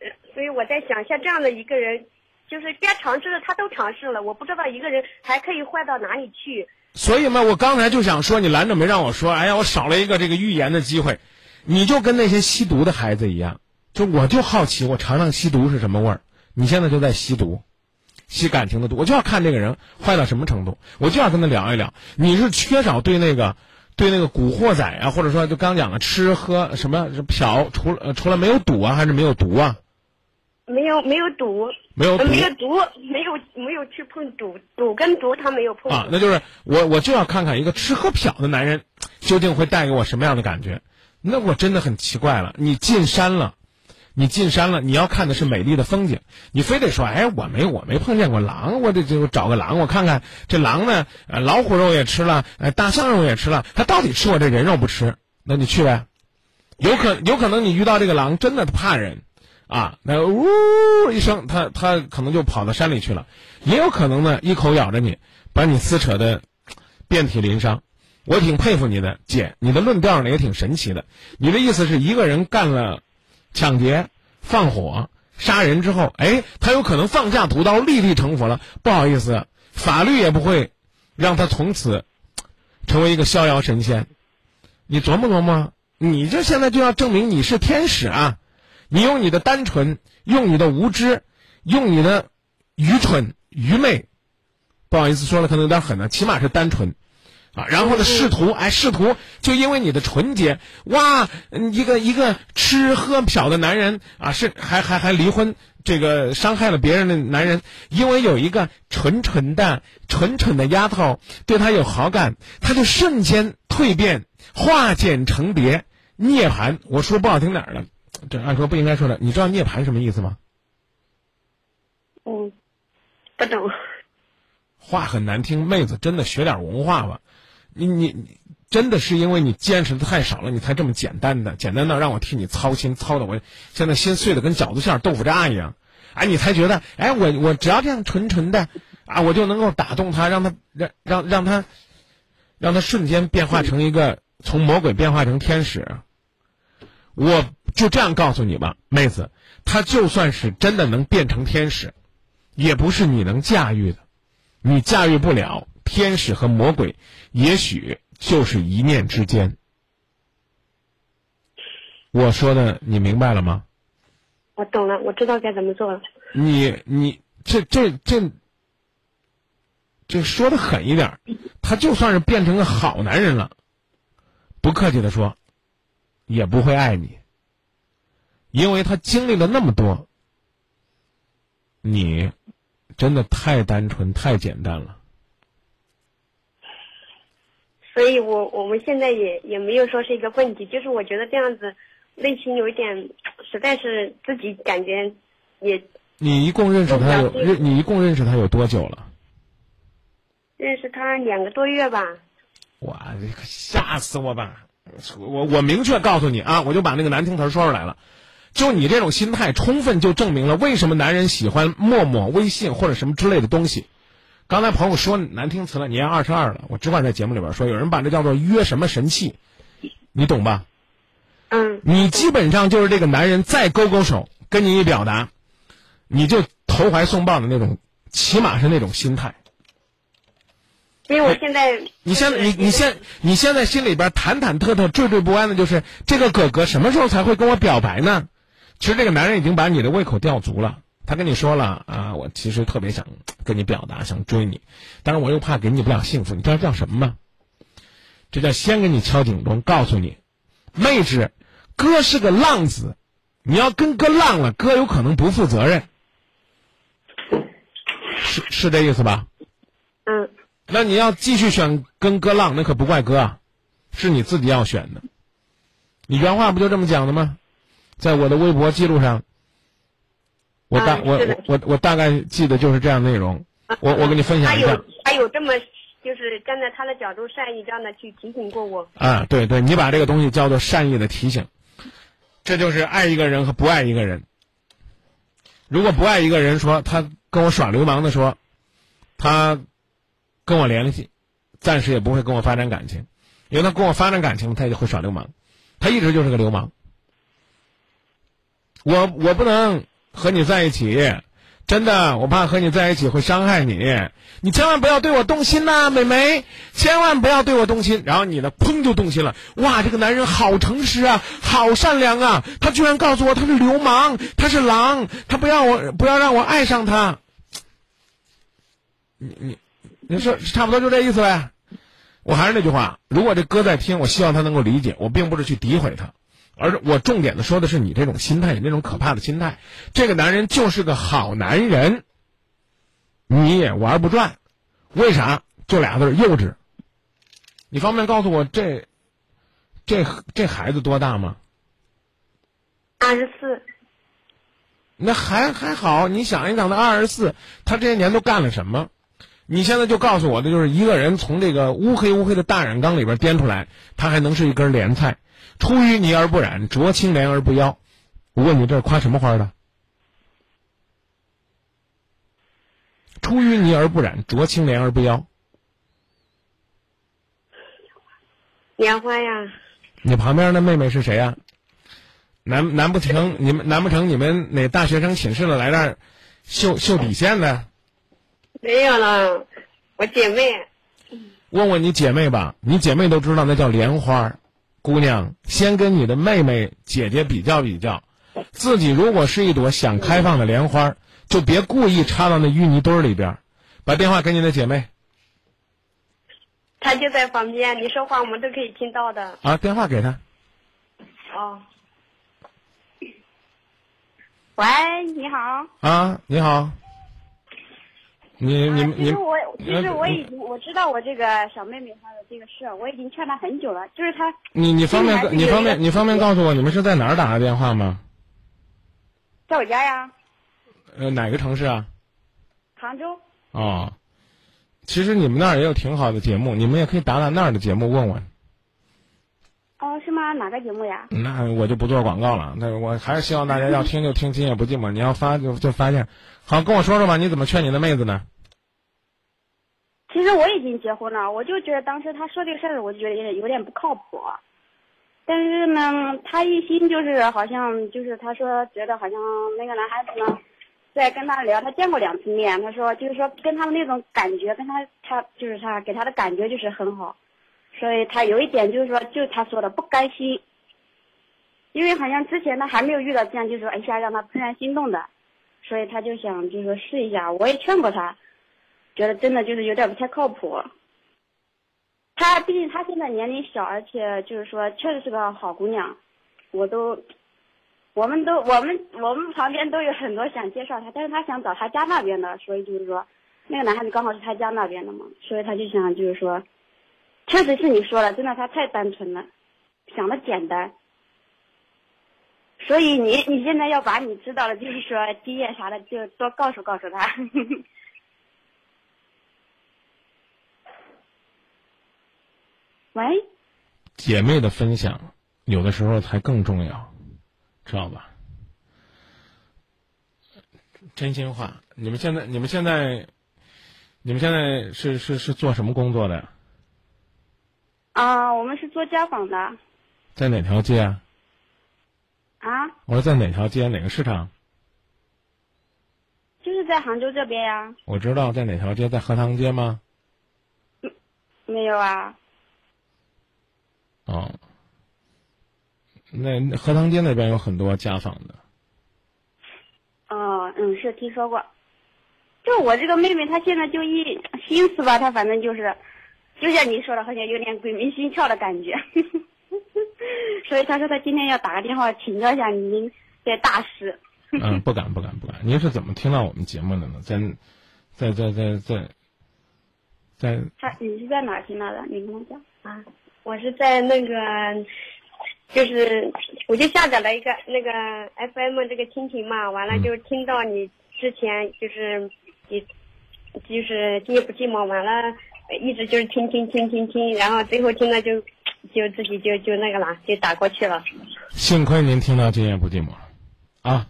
呃，所以我在想，像这样的一个人，就是该尝试的他都尝试了，我不知道一个人还可以坏到哪里去。所以嘛，我刚才就想说，你拦着没让我说。哎呀，我少了一个这个预言的机会。你就跟那些吸毒的孩子一样，就我就好奇，我尝尝吸毒是什么味儿。你现在就在吸毒，吸感情的毒，我就要看这个人坏到什么程度，我就要跟他聊一聊。你是缺少对那个，对那个古惑仔啊，或者说就刚讲的吃喝什么嫖，除了呃除了没有赌啊，还是没有毒啊？没有没有赌，没有没有毒，没有没有去碰赌，赌跟毒他没有碰。啊，那就是我我就要看看一个吃喝嫖的男人究竟会带给我什么样的感觉。那我真的很奇怪了，你进山了，你进山了，你要看的是美丽的风景，你非得说，哎，我没我没碰见过狼，我得就找个狼，我看看这狼呢，呃，老虎肉也吃了，呃，大象肉也吃了，它到底吃我这人肉不吃？那你去呗，有可有可能你遇到这个狼真的怕人。啊，那呜一声，它它可能就跑到山里去了，也有可能呢，一口咬着你，把你撕扯的遍体鳞伤。我挺佩服你的，姐，你的论调呢也挺神奇的。你的意思是一个人干了抢劫、放火、杀人之后，哎，他有可能放下屠刀，立地成佛了。不好意思，法律也不会让他从此成为一个逍遥神仙。你琢磨琢磨，你这现在就要证明你是天使啊！你用你的单纯，用你的无知，用你的愚蠢、愚昧，不好意思说了，可能有点狠了，起码是单纯，啊，然后呢，试图，哎，试图就因为你的纯洁，哇，嗯一个一个吃喝嫖的男人啊，是还还还离婚，这个伤害了别人的男人，因为有一个纯纯的、蠢蠢的丫头对他有好感，他就瞬间蜕变，化茧成蝶，涅槃。我说不好听点儿的。这按说不应该说的，你知道涅槃什么意思吗？嗯，不懂。话很难听，妹子真的学点文化吧。你你你，真的是因为你见识的太少了，你才这么简单的，简单到让我替你操心，操的我现在心碎的跟饺子馅豆腐渣一样。哎，你才觉得，哎，我我只要这样纯纯的，啊，我就能够打动他，让他让让让他，让他瞬间变化成一个从魔鬼变化成天使。我就这样告诉你吧，妹子，他就算是真的能变成天使，也不是你能驾驭的，你驾驭不了。天使和魔鬼，也许就是一念之间。我说的你明白了吗？我懂了，我知道该怎么做了。你你这这这这说的狠一点，他就算是变成个好男人了，不客气的说，也不会爱你，因为他经历了那么多，你真的太单纯太简单了。所以我我们现在也也没有说是一个问题，就是我觉得这样子内心有一点，实在是自己感觉也你一共认识他有认你一共认识他有多久了？认识他两个多月吧。哇，这可吓死我吧！我我明确告诉你啊，我就把那个难听词儿说出来了。就你这种心态，充分就证明了为什么男人喜欢陌陌、微信或者什么之类的东西。刚才朋友说难听词了，你也二十二了，我只管在节目里边说，有人把这叫做约什么神器，你懂吧？嗯。你基本上就是这个男人再勾勾手跟你一表达，你就投怀送抱的那种起码是那种心态。因为我现在，你现在你你现你现在心里边忐忐忑忑、惴惴不安的，就是这个哥哥什么时候才会跟我表白呢？其实这个男人已经把你的胃口吊足了，他跟你说了啊，我其实特别想跟你表达，想追你，但是我又怕给你不了幸福。你知道这叫什么吗？这叫先给你敲警钟，告诉你，妹子，哥是个浪子，你要跟哥浪了，哥有可能不负责任，是是这意思吧？嗯。那你要继续选跟哥浪，那可不怪哥啊，是你自己要选的。你原话不就这么讲的吗？在我的微博记录上，我大、啊我我我我大概记得就是这样内容。我我给你分享一下他有他有这么就是站在他的角度善意这样的去提醒过我。啊，对对，你把这个东西叫做善意的提醒，这就是爱一个人和不爱一个人。如果不爱一个人说他跟我耍流氓的说，他跟我联系，暂时也不会跟我发展感情，因为他跟我发展感情，他也会耍流氓，他一直就是个流氓。我我不能和你在一起，真的，我怕和你在一起会伤害你。你千万不要对我动心呐、美眉，千万不要对我动心。然后你呢，砰就动心了。哇，这个男人好诚实啊，好善良啊！他居然告诉我他是流氓，他是狼，他不要我，不要让我爱上他。你你你说差不多就这意思呗。我还是那句话，如果这哥在听，我希望他能够理解，我并不是去诋毁他。而我重点的说的是你这种心态，你那种可怕的心态。这个男人就是个好男人，你也玩不转，为啥？就俩字儿幼稚。你方便告诉我这这这孩子多大吗？二十四，那还还好，你想一想，他二十四，他这些年都干了什么？你现在就告诉我的就是一个人从这个乌黑乌黑的大染缸里边颠出来，他还能是一根莲菜，出淤泥而不染，濯清涟而不妖。我问你，这是夸什么花的？出淤泥而不染，濯清涟而不妖。莲花呀，你旁边的妹妹是谁呀、难难不成 你们难不成你们哪大学生寝室的来这儿秀秀底线的？没有了，我姐妹。问问你姐妹吧，你姐妹都知道那叫莲花。姑娘，先跟你的妹妹姐姐比较比较，自己如果是一朵想开放的莲花，就别故意插到那淤泥堆儿里边儿。把电话给你的姐妹她就在旁边，你说话我们都可以听到的。啊，电话给她。哦。喂，你好。啊，你好。你你你其实我其实呃我已经我知道我这个小妹妹她的这个事，我已经劝她很久了，就是她你你方便你方便你方便告诉我你们是在哪儿打的电话吗？在我家呀，呃，哪个城市啊？杭州。哦，其实你们那儿也有挺好的节目，你们也可以打打那儿的节目问问。哦，是吗？哪个节目呀？那我就不做广告了。那我还是希望大家要听就听，今夜不寂寞。你要发就就发现。好，跟我说说吧，你怎么劝你的妹子呢？其实我已经结婚了，我就觉得当时他说这个事儿，我就觉得有点有点不靠谱。但是呢，他一心就是好像就是他说觉得好像那个男孩子呢，在跟他聊，他见过两次面，他说就是说跟他的那种感觉，跟他他就是他给他的感觉就是很好，所以他有一点就是说，就他说的不甘心，因为好像之前他还没有遇到这样，就是说一下让他怦然心动的，所以他就想就是说试一下，我也劝过他，觉得真的就是有点不太靠谱。他毕竟他现在年龄小，而且就是说确实是个好姑娘，我都，我们都我们我们旁边都有很多想介绍他，但是他想找他家那边的，所以就是说那个男孩子刚好是他家那边的嘛，所以他就想就是说，确实是你说的，真的他太单纯了，想的简单。所以你你现在要把你知道的，就是说经验啥的，就多告诉告诉他。喂，姐妹的分享有的时候才更重要，知道吧？真心话，你们现在你们现在你们现在是是是做什么工作的呀？啊、我们是做家访的在哪条街啊？啊，我说在哪条街哪个市场？就是在杭州这边呀。我知道在哪条街，在荷塘街吗？没有啊。哦，那荷塘街那边有很多家纺的。哦，嗯，是听说过。就我这个妹妹，她现在就一心思吧，她反正就是，就像你说的，好像有点鬼迷心窍的感觉。所以他说他今天要打个电话请教一下您这大师。嗯，不敢不敢不敢。您是怎么听到我们节目的呢？在，在在在在在。他你是在哪儿听到的？你跟我讲啊。我是在那个，就是我就下载了一个那个 FM 这个蜻蜓嘛，完了就听到你之前就是你就是今夜不寂寞，完了一直就是听听听听听，然后最后听了就就自己就就那个了，就打过去了。幸亏您听到今夜不寂寞了，啊，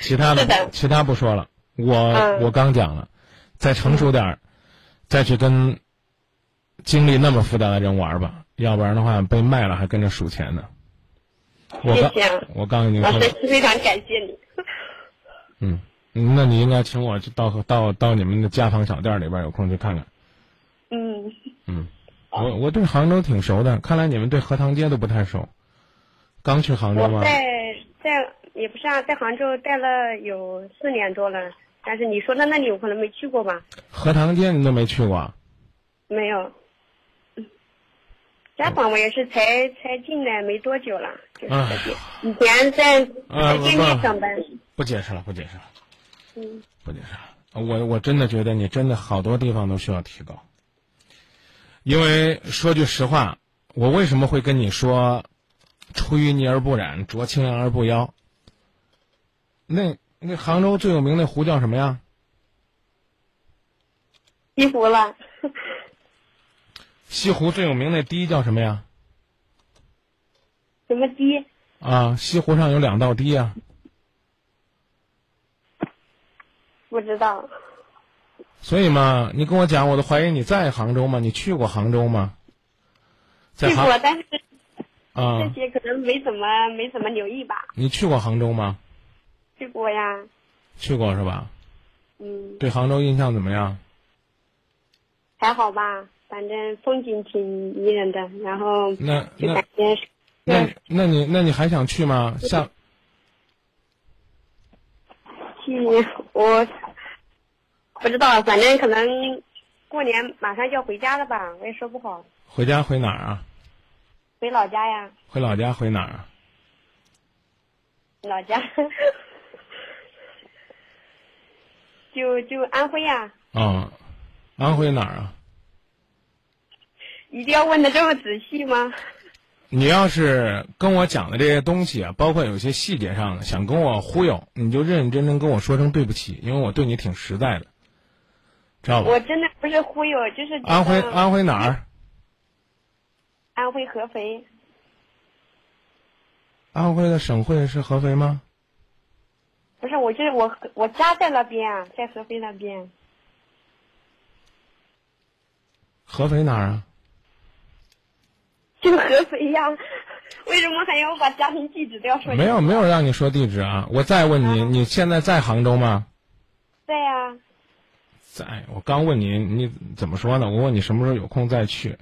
其他的其他不说了，我、嗯、我刚讲了，再成熟点儿，再去跟。经历那么复杂的人玩吧，要不然的话被卖了还跟着数钱呢。我刚谢谢我刚已经说，非常感谢你。嗯，那你应该请我到到到你们的家访小店里边，有空去看看。嗯嗯，我我对杭州挺熟的，看来你们对荷塘街都不太熟。刚去杭州吗？我在在也不是啊，在杭州待了有四年多了，但是你说的那里我可能没去过吧？荷塘街你都没去过？没有。家访我也是才才进来没多久了，就是这边。以前在在店里上班。不解释了，不解释了。嗯。不解释了，我我真的觉得你真的好多地方都需要提高。因为说句实话，我为什么会跟你说“出淤泥而不染，濯清涟而不妖”？那那杭州最有名那湖叫什么呀？西湖了。西湖最有名那堤叫什么呀？什么堤？啊，西湖上有两道堤啊。不知道。所以嘛，你跟我讲，我都怀疑你在杭州吗？你去过杭州吗？去过，但是啊，这些可能没怎么没怎么留意吧。你去过杭州吗？去过呀。去过是吧？嗯。对杭州印象怎么样？还好吧。反正风景挺迷人的，然后那那那那你那你还想去吗？下去我不知道，反正可能过年马上就要回家了吧，我也说不好。回家回哪儿啊？回老家呀。回老家回哪儿啊？老家，就就安徽呀。哦，安徽哪儿啊？一定要问的这么仔细吗？你要是跟我讲的这些东西啊，包括有些细节上的，想跟我忽悠，你就认认真真跟我说声对不起，因为我对你挺实在的，知道吧？我真的不是忽悠，就是安徽安徽哪儿？安徽合肥。安徽的省会是合肥吗？不是，我就是我我家在那边啊，在合肥那边。合肥哪儿啊？就合肥呀，为什么还要把家庭地址都要说？没有没有让你说地址啊！我再问你，你现在在杭州吗？在呀。在，我刚问你，你怎么说呢？我问你什么时候有空再去。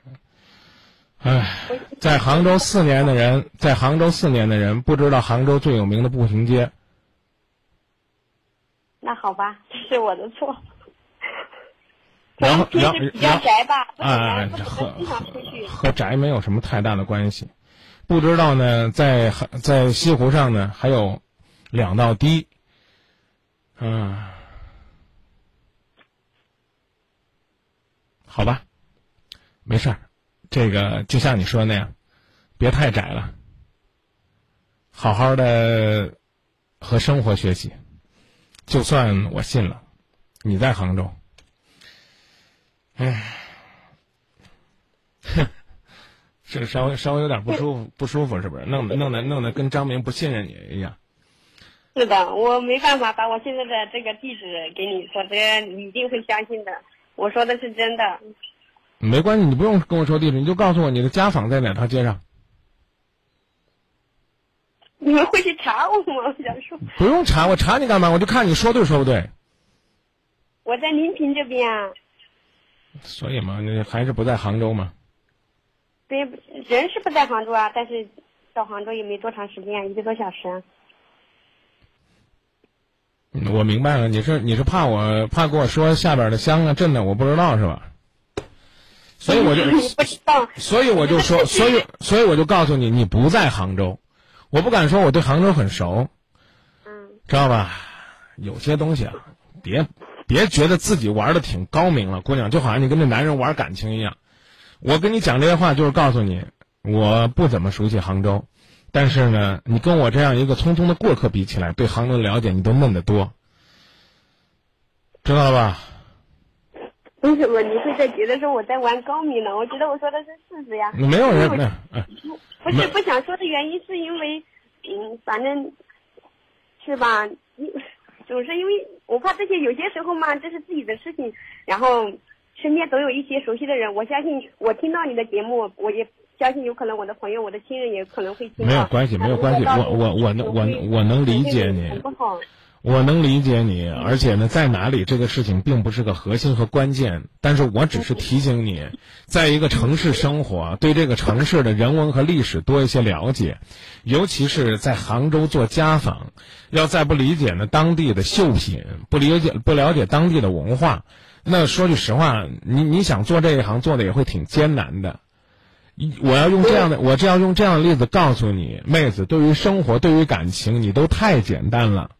唉，在杭州四年的人，在杭州四年的人不知道杭州最有名的步行街。那好吧，这是我的错。然后，然后，比较宅吧，哎，和和宅没有什么太大的关系。不知道呢，在在西湖上呢，还有两道堤。嗯，好吧，没事儿。这个就像你说的那样，别太窄了，好好的和生活学习。就算我信了，你在杭州。唉，哼，是稍微稍微有点不舒服，不舒服是不是？弄得弄得弄得跟张明不信任你一样。是的，我没办法把我现在的这个地址给你，否则你一定会相信的。我说的是真的。没关系，你不用跟我说地址，你就告诉我你的家访在哪条街上。你们会去查我吗？我想说。不用查，我查你干嘛？我就看你说对说不对。我在临平这边啊，所以嘛，你还是不在杭州嘛？对，人是不在杭州啊，但是到杭州也没多长时间，一个多小时我明白了，你是你是怕我怕跟我说下边的乡啊镇的我不知道是吧？所以我就所以我就说，所以 所以我就告诉你，你不在杭州，我不敢说我对杭州很熟，嗯，知道吧？有些东西啊，别别觉得自己玩的挺高明了，姑娘，就好像你跟那男人玩感情一样。我跟你讲这些话，就是告诉你，我不怎么熟悉杭州，但是呢，你跟我这样一个匆匆的过客比起来，对杭州的了解你都嫩得多，知道了吧？为什么你会在觉得说我在玩高明呢？我觉得我说的是事实呀。没有人因为没有，哎，不是不想说的原因，是因为，嗯，反正，是吧？你总是因为我怕这些有些时候嘛，这是自己的事情，然后身边总有一些熟悉的人。我相信我听到你的节目，我也相信有可能我的朋友、我的亲人也可能会听到。没有关系，没有关系，我我我能我我能理解你很，不好。我能理解你，而且呢，在哪里这个事情并不是个核心和关键，但是我只是提醒你，在一个城市生活，对这个城市的人文和历史多一些了解，尤其是在杭州做家访，要再不理解呢当地的绣品，不理解不了解当地的文化，那说句实话，你你想做这一行做的也会挺艰难的。一我要用这样的，我这要用这样的例子告诉你，妹子，对于生活，对于感情，你都太简单了。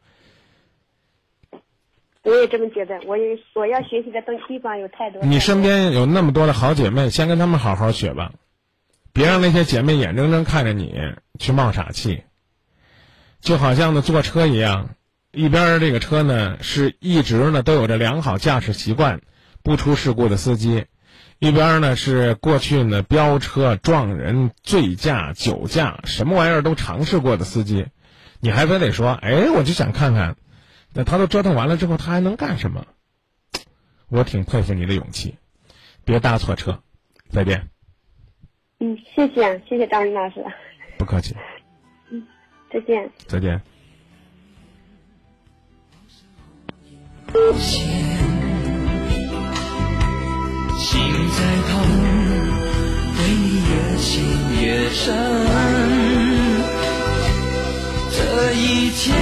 我也这么觉得，我也我要学习的东地方有太多。你身边有那么多的好姐妹，先跟她们好好学吧，别让那些姐妹眼睁睁看着你去冒傻气。就好像呢坐车一样，一边儿这个车呢是一直呢都有着良好驾驶习惯、不出事故的司机，一边呢是过去呢飙车、撞人、醉驾、酒驾，什么玩意儿都尝试过的司机，你还非得说，哎，我就想看看。那他都折腾完了之后，他还能干什么？我挺佩服你的勇气，别搭错车。再见，嗯，谢谢啊，谢谢张云老师，不客气，嗯再见。再见。心在痛，对你越陷越深。这一切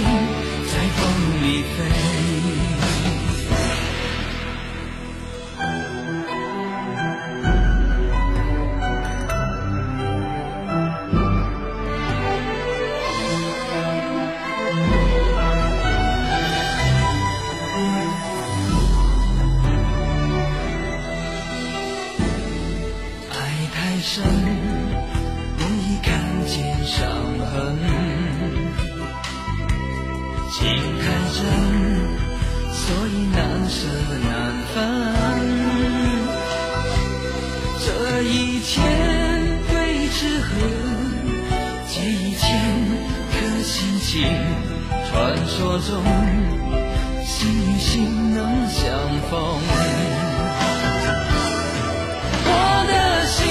在风里飞。爱太深，容易看见伤痕；情太真，所以难舍难分。这一天对之后，借一千颗心情，传说中心与心能相逢。我的心。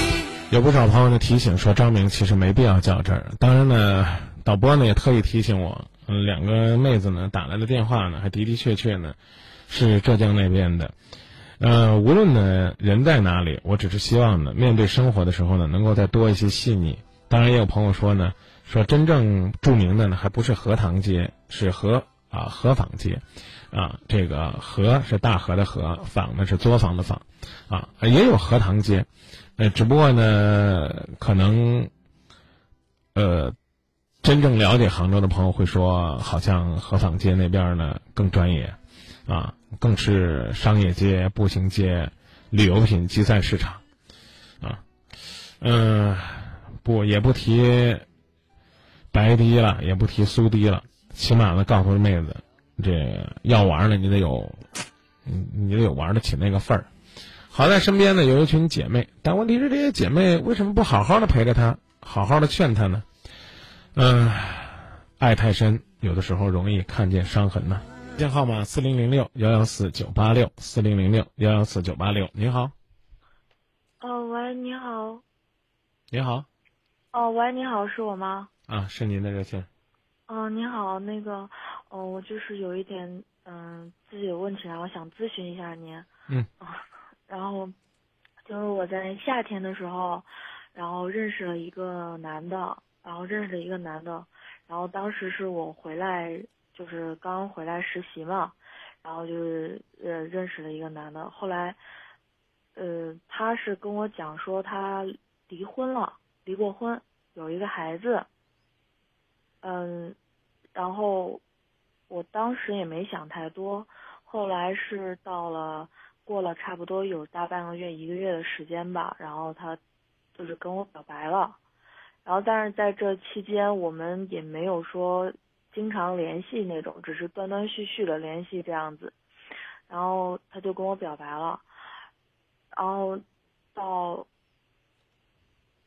有不少朋友呢提醒说，张明其实没必要较真儿。当然呢，导播呢也特意提醒我，嗯，两个妹子呢打来的电话呢，还的的确确呢是浙江那边的。呃，无论呢人在哪里，我只是希望呢，面对生活的时候呢，能够再多一些细腻。当然，也有朋友说呢，说真正著名的呢，还不是荷塘街，是河啊河坊街，啊，这个河是大河的河，坊呢是作坊的坊，啊，也有荷塘街，呃，只不过呢，可能，呃，真正了解杭州的朋友会说，好像河坊街那边呢更专业，啊，更是商业街、步行街、旅游品集散市场，啊，嗯、不也不提白堤了，也不提苏堤了，起码呢告诉妹子，这要玩呢你得有，你你得有玩得起那个份儿。好在身边呢有一群姐妹，但问题是这些姐妹为什么不好好的陪着她，好好的劝她呢？嗯、爱太深，有的时候容易看见伤痕呢。电话号码四零零六幺幺四九八六四零零六幺幺四九八六。您好，哦，喂，你好。你好，哦，喂，你好，是我吗？啊，是您的热线。哦，你好，那个，哦，我就是有一点，嗯、自己有问题，然后想咨询一下您。嗯。然后，就是我在夏天的时候，然后认识了一个男的，然后认识了一个男的，然后当时是我回来，就是刚回来实习嘛，然后就是呃认识了一个男的，后来，呃，他是跟我讲说他离婚了，离过婚，有一个孩子，嗯，然后我当时也没想太多，后来是到了过了差不多有大半个月一个月的时间吧，然后他就是跟我表白了，然后但是在这期间我们也没有说经常联系那种，只是断断续续的联系这样子，然后他就跟我表白了，然后到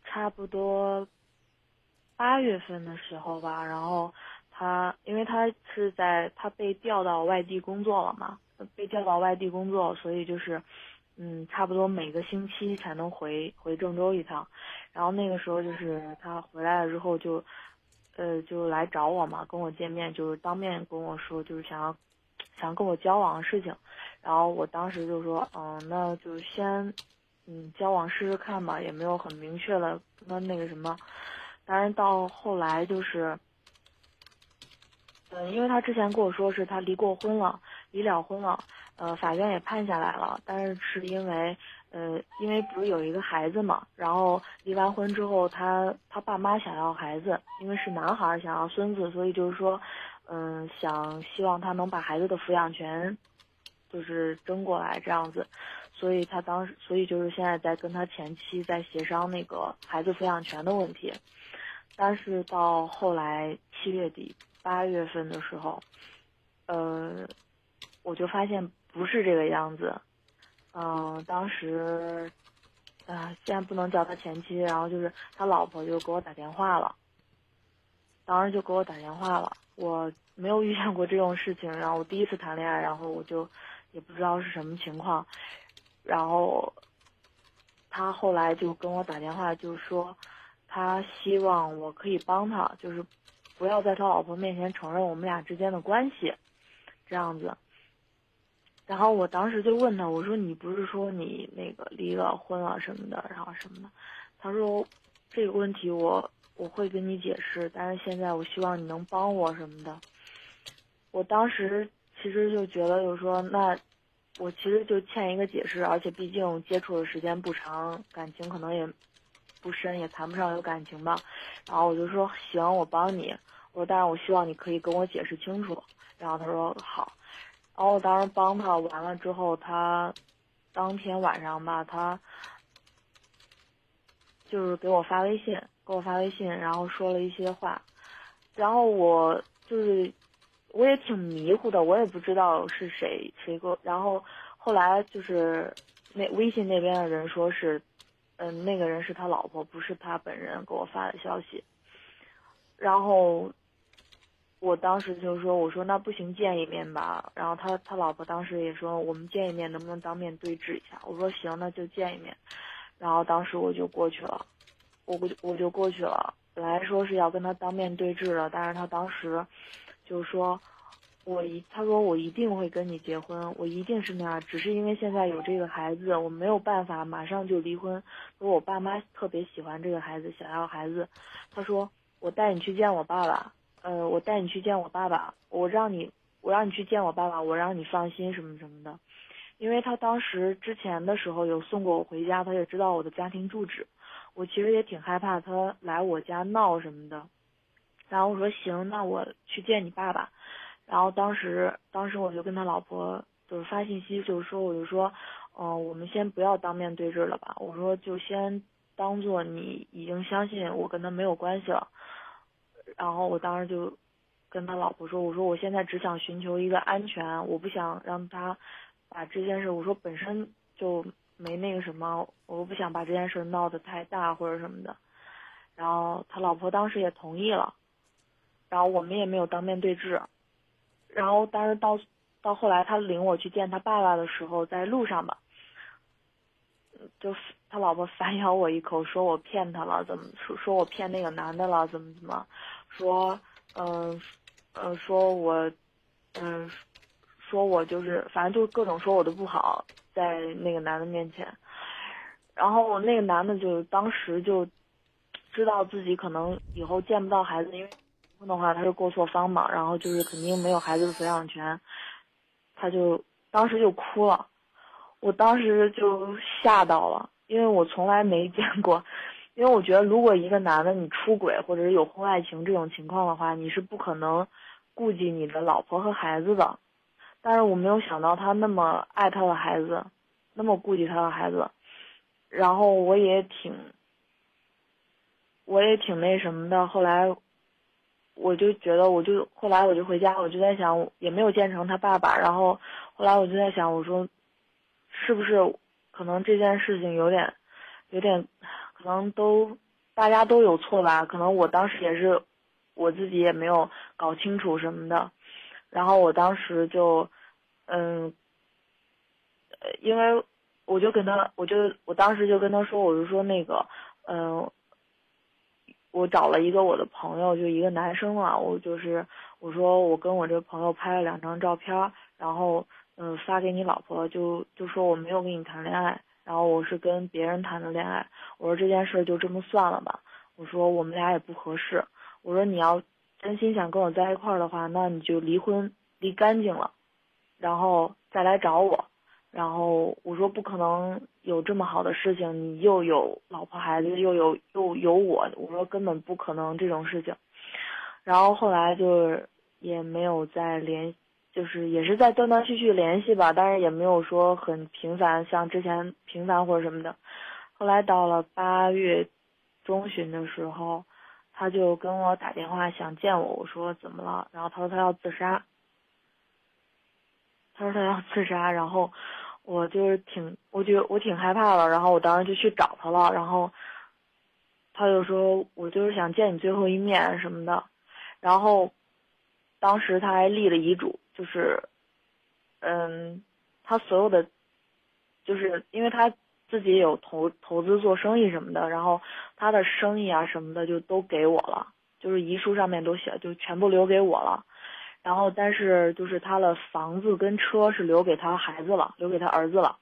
差不多八月份的时候吧，然后他因为他是在他被调到外地工作了嘛，被调到外地工作，所以就是嗯，差不多每个星期才能回回郑州一趟。然后那个时候就是他回来了之后就呃就来找我嘛，跟我见面，就是当面跟我说就是想要想跟我交往的事情。然后我当时就说嗯，那就先嗯交往试试看吧，也没有很明确的跟那个什么。但是到后来就是，嗯，因为他之前跟我说是他离过婚了，离了婚了，呃，法院也判下来了，但是是因为，呃，因为不是有一个孩子嘛，然后离完婚之后，他他爸妈想要孩子，因为是男孩想要孙子，所以就是说，嗯，想希望他能把孩子的抚养权，就是争过来这样子，所以他当时，所以就是现在在跟他前妻在协商那个孩子抚养权的问题。但是到后来七月底八月份的时候，呃，我就发现不是这个样子。嗯、当时，啊、现在不能叫他前妻，然后就是他老婆就给我打电话了。当时就给我打电话了，我没有遇见过这种事情，然后我第一次谈恋爱，然后我就也不知道是什么情况，然后他后来就跟我打电话，就说。他希望我可以帮他，就是不要在他老婆面前承认我们俩之间的关系，这样子。然后我当时就问他，我说你不是说你那个离了婚了什么的，然后什么的？他说这个问题我我会跟你解释，但是现在我希望你能帮我什么的。我当时其实就觉得，就是说那我其实就欠一个解释，而且毕竟接触的时间不长，感情可能也。不深也谈不上有感情吧，然后我就说行，我帮你。我说但是我希望你可以跟我解释清楚。然后他说好。然后我当时帮他完了之后，他当天晚上吧，他就是给我发微信，给我发微信，然后说了一些话。然后我就是我也挺迷糊的，我也不知道是谁谁给我。然后后来就是那微信那边的人说是。嗯，那个人是他老婆，不是他本人给我发的消息。然后我当时就说：“我说那不行，见一面吧。”然后他他老婆当时也说：“我们见一面，能不能当面对质一下？”我说：“行，那就见一面。”然后当时我就过去了，我我我就过去了。本来说是要跟他当面对质的，但是他当时就说。我一他说我一定会跟你结婚，我一定是那样，只是因为现在有这个孩子，我没有办法马上就离婚。说我爸妈特别喜欢这个孩子，想要孩子。他说我带你去见我爸爸，呃，我带你去见我爸爸，我让你我让你去见我爸爸，我让你放心什么什么的。因为他当时之前的时候有送过我回家，他也知道我的家庭住址，我其实也挺害怕他来我家闹什么的。然后我说行，那我去见你爸爸。然后当时，当时我就跟他老婆就是发信息，就是说，我就说，嗯、呃，我们先不要当面对质了吧，我说就先当做你已经相信我跟他没有关系了。然后我当时就跟他老婆说：“我说我现在只想寻求一个安全，我不想让他把这件事，我说本身就没那个什么，我不想把这件事闹得太大或者什么的。”然后他老婆当时也同意了，然后我们也没有当面对质。然后但是到到后来他领我去见他爸爸的时候，在路上吧，就他老婆 反咬我一口，说我骗他了，怎么说说我骗那个男的了，怎么怎么，说嗯呃说我嗯说我就是反正就各种说我的不好，在那个男的面前。然后那个男的就当时就知道自己可能以后见不到孩子，因为结婚的话他是过错方嘛，然后就是肯定没有孩子的抚养权，他就当时就哭了。我当时就吓到了，因为我从来没见过，因为我觉得如果一个男的你出轨或者是有婚外情这种情况的话，你是不可能顾及你的老婆和孩子的。但是我没有想到他那么爱他的孩子，那么顾及他的孩子，然后我也挺，我也挺那什么的。后来我就觉得，我就后来我就回家，我就在想，也没有见成他爸爸。然后后来我就在想，我说。是不是可能这件事情有点，有点，可能都大家都有错吧？可能我当时也是，我自己也没有搞清楚什么的。然后我当时就，嗯，呃，因为我就跟他，我就我当时就跟他说，我就说那个，嗯，我找了一个我的朋友，就一个男生嘛，我就是我说我跟我这朋友拍了两张照片，然后。嗯，发给你老婆就就说我没有跟你谈恋爱，然后我是跟别人谈的恋爱。我说这件事就这么算了吧。我说我们俩也不合适。我说你要真心想跟我在一块儿的话，那你就离婚离干净了，然后再来找我。然后我说不可能有这么好的事情，你又有老婆孩子，又有又有我。我说根本不可能这种事情。然后后来就是也没有再联。就是也是在断断续续联系吧，但是也没有说很频繁，像之前频繁或者什么的。后来到了八月中旬的时候，他就跟我打电话想见我，我说怎么了？然后他说他要自杀。他说他要自杀，然后我就是挺，我觉得我挺害怕了，然后我当时就去找他了，然后他就说我就是想见你最后一面什么的，然后当时他还立了遗嘱。就是，嗯，他所有的，就是因为他自己有投投资做生意什么的，然后他的生意啊什么的就都给我了，就是遗书上面都写，就全部留给我了。然后，但是就是他的房子跟车是留给他孩子了，留给他儿子了。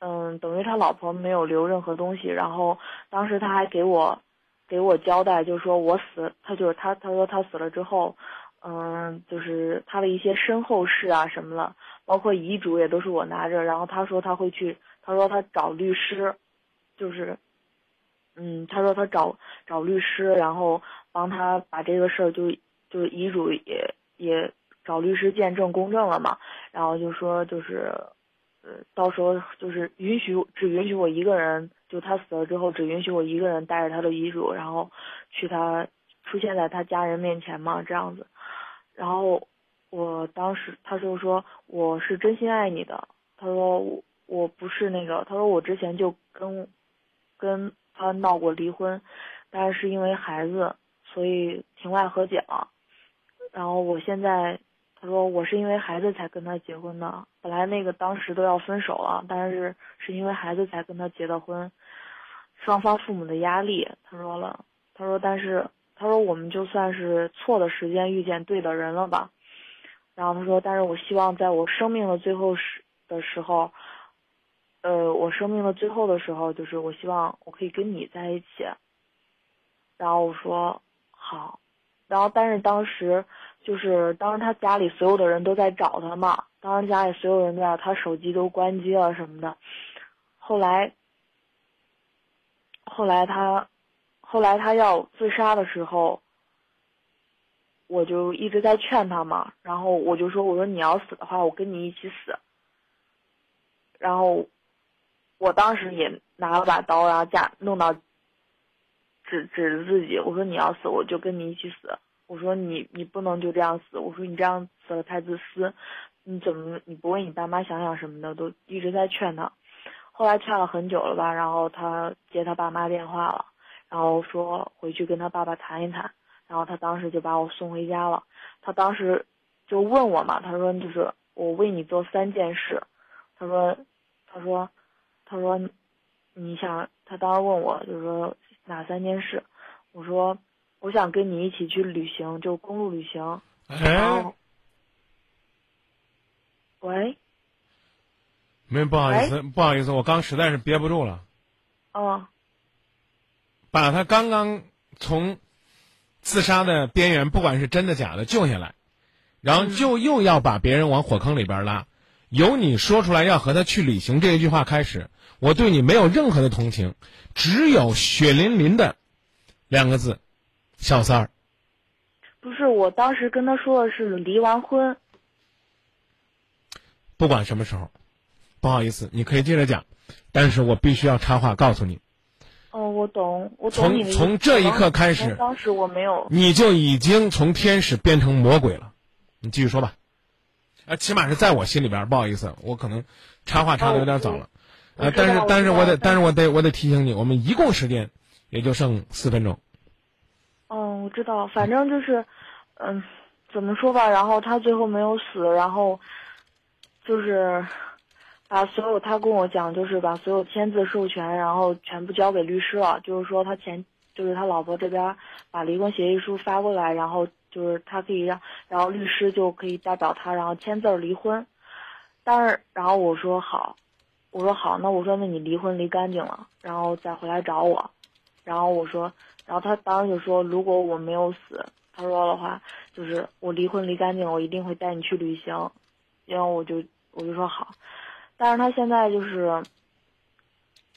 嗯，等于他老婆没有留任何东西。然后当时他还给我给我交代，就是说我死，他就是他他说他死了之后。嗯，就是他的一些身后事啊什么的，包括遗嘱也都是我拿着。然后他说他会去，他说他找律师，就是，嗯，他说他找找律师，然后帮他把这个事儿就就是遗嘱也也找律师见证公证了嘛。然后就说就是，呃，到时候就是允许只允许我一个人，就他死了之后只允许我一个人带着他的遗嘱，然后去他出现在他家人面前嘛，这样子。然后我当时他就说我是真心爱你的，他说我我不是那个，他说我之前就跟跟他闹过离婚，但是因为孩子，所以庭外和解了。然后我现在他说我是因为孩子才跟他结婚的，本来那个当时都要分手了，但是是因为孩子才跟他结的婚，双方父母的压力，他说了，他说但是。他说：“我们就算是错的时间遇见对的人了吧。”然后他说：“但是我希望在我生命的最后时的时候，呃，我生命的最后的时候，就是我希望我可以跟你在一起。”然后我说：“好。”然后但是当时就是当时他家里所有的人都在找他嘛，当时家里所有人都在，他手机都关机了什么的。后来，后来他。后来他要自杀的时候，我就一直在劝他嘛，然后我就说：“我说你要死的话，我跟你一起死。”然后我当时也拿了把刀，然后架弄到指指着自己，我说你要死，我就跟你一起死。我说你你不能就这样死，我说你这样死了太自私，你怎么你不为你爸妈想想什么的，都一直在劝他。后来劝了很久了吧，然后他接他爸妈电话了，然后说回去跟他爸爸谈一谈，然后他当时就把我送回家了。他当时就问我嘛，他说就是我为你做三件事，他说他说他说你想，他当时问我就是说哪三件事，我说我想跟你一起去旅行，就公路旅行。然哎后，喂，没不好意思，不好意思，我刚实在是憋不住了，嗯把他刚刚从自杀的边缘，不管是真的假的救下来，然后就又要把别人往火坑里边拉。由你说出来要和他去旅行这一句话开始，我对你没有任何的同情，只有血淋淋的两个字：小三儿。不是，我当时跟他说的是离完婚。不管什么时候，不好意思，你可以接着讲，但是我必须要插话告诉你，哦，我懂，我懂从你。从这一刻开始当时我没有。你就已经从天使变成魔鬼了。你继续说吧，啊，起码是在我心里边，不好意思，我可能插话插的有点早了，呃，我知道但是但是我得但是我得我得提醒你，我们一共时间也就剩四分钟。嗯，我知道，反正就是，嗯，怎么说吧，然后他最后没有死，然后就是把所有他跟我讲，就是把所有签字授权，然后全部交给律师了，就是说他前就是他老婆这边把离婚协议书发过来，然后就是他可以让，然后律师就可以代表他，然后签字离婚。但是，然后我说好，我说好，那我说那你离婚离干净了，然后再回来找我。然后我说，然后他当时就说，如果我没有死，他说的话就是我离婚离干净，我一定会带你去旅行。然后我就我就说好，但是他现在就是，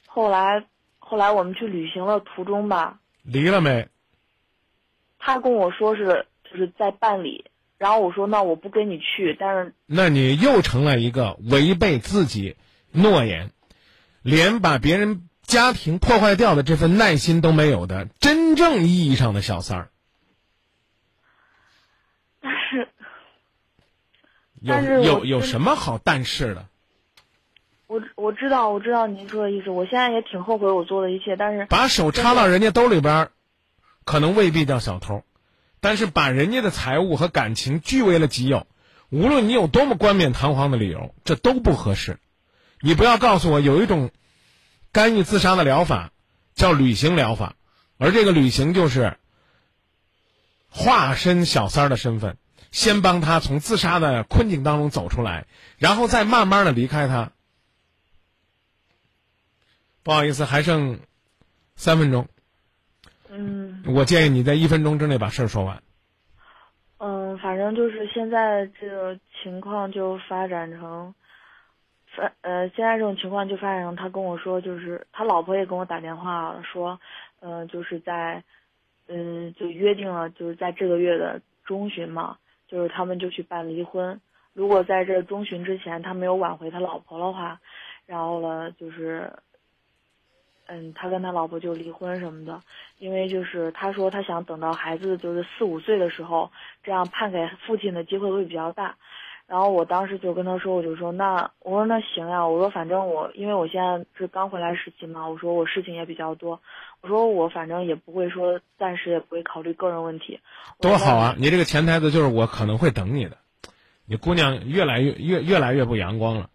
后来后来我们去旅行的途中吧，离了没？他跟我说是就是在办理，然后我说那我不跟你去，但是那你又成了一个违背自己诺言，连把别人家庭破坏掉的这份耐心都没有的真正意义上的小三儿。但是有有有什么好但是的？我我知道我知道您说的意思，我现在也挺后悔我做的一切，但是把手插到人家兜里边儿，可能未必叫小偷，但是把人家的财物和感情据为了己有，无论你有多么冠冕堂皇的理由，这都不合适。你不要告诉我有一种干预自杀的疗法，叫旅行疗法，而这个旅行就是化身小三儿的身份，先帮他从自杀的困境当中走出来，然后再慢慢的离开他。不好意思，还剩三分钟。嗯我建议你在一分钟之内把事儿说完。嗯，反正就是现在这个情况就发展成，发呃，现在这种情况就发展成他跟我说，就是他老婆也跟我打电话了，说，嗯、就是在，嗯、就约定了，就是在这个月的中旬嘛，就是他们就去办离婚。如果在这中旬之前他没有挽回他老婆的话，然后呢，就是，嗯，他跟他老婆就离婚什么的，因为就是他说他想等到孩子就是四五岁的时候，这样判给父亲的机会会比较大。然后我当时就跟他说，我就说那我说那行呀，我说反正我因为我现在是刚回来实习嘛，我说我事情也比较多，我说我反正也不会说暂时也不会考虑个人问题。多好啊！你这个潜台词就是我可能会等你的，你姑娘越来越越越来越不阳光了。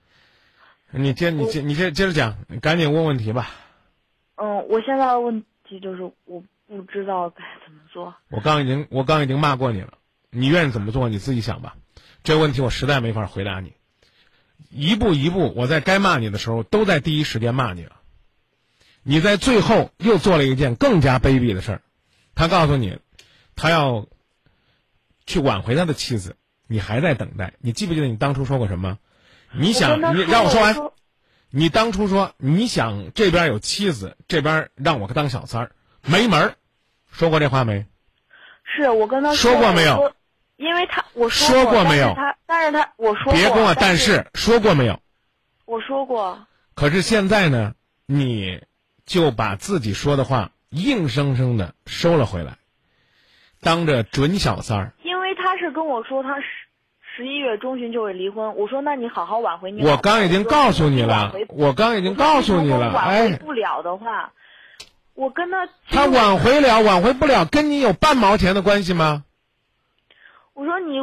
你接你接你接接着讲，你赶紧问问题吧。嗯，我现在的问题就是我不知道该怎么做。我刚已经我刚已经骂过你了，你愿意怎么做你自己想吧。这个问题我实在没法回答你。一步一步，我在该骂你的时候都在第一时间骂你了。你在最后又做了一件更加卑鄙的事儿，他告诉你，他要去挽回他的妻子，你还在等待。你记不记得你当初说过什么？你想你让我说完。你当初说你想这边有妻子，这边让我当小三儿，没门儿，说过这话没？是我跟他说过没有因为他我说说过没有但是他但是他我说过，别跟我但是是说过没有？我说过，可是现在呢，你就把自己说的话硬生生的收了回来，当着准小三儿。因为他是跟我说他十十一月中旬就会离婚，我说那你好好挽回你。我刚已经告诉你了，我刚已经告诉你了，挽回哎，不了的话，我跟他他挽回了，挽回不了，跟你有半毛钱的关系吗？我说你，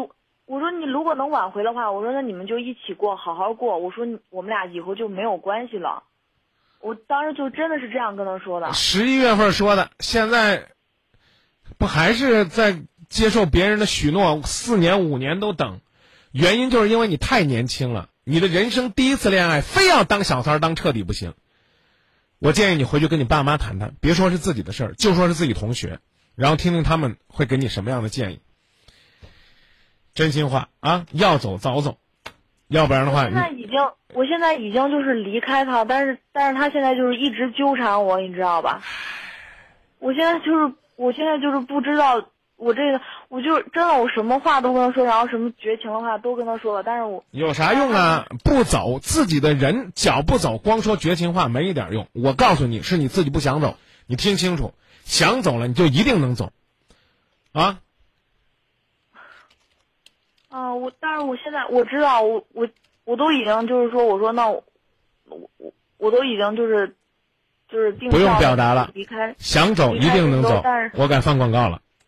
我说你如果能挽回的话，我说那你们就一起过，好好过。我说我们俩以后就没有关系了。我当时就真的是这样跟他说的。十一月份说的，现在不还是在接受别人的许诺，四年五年都等，原因就是因为你太年轻了，你的人生第一次恋爱，非要当小三儿当彻底不行。我建议你回去跟你爸妈谈谈，别说是自己的事儿，就说是自己同学，然后听听他们会给你什么样的建议。真心话啊，要走早走，要不然的话，现在已经，我现在已经就是离开他，但是但是他现在就是一直纠缠我，你知道吧？我现在就是，我现在就是不知道，我这个，我就真的我什么话都跟他说，然后什么绝情的话都跟他说了，但是我有啥用啊？不走，自己的人脚不走，光说绝情话没一点用。我告诉你，是你自己不想走，你听清楚，想走了你就一定能走，啊！啊，我但是我现在我知道，我我我都已经就是说，我说那我我我我都已经就是就是定不用表达了离开，想走一定能走。我敢放广告了。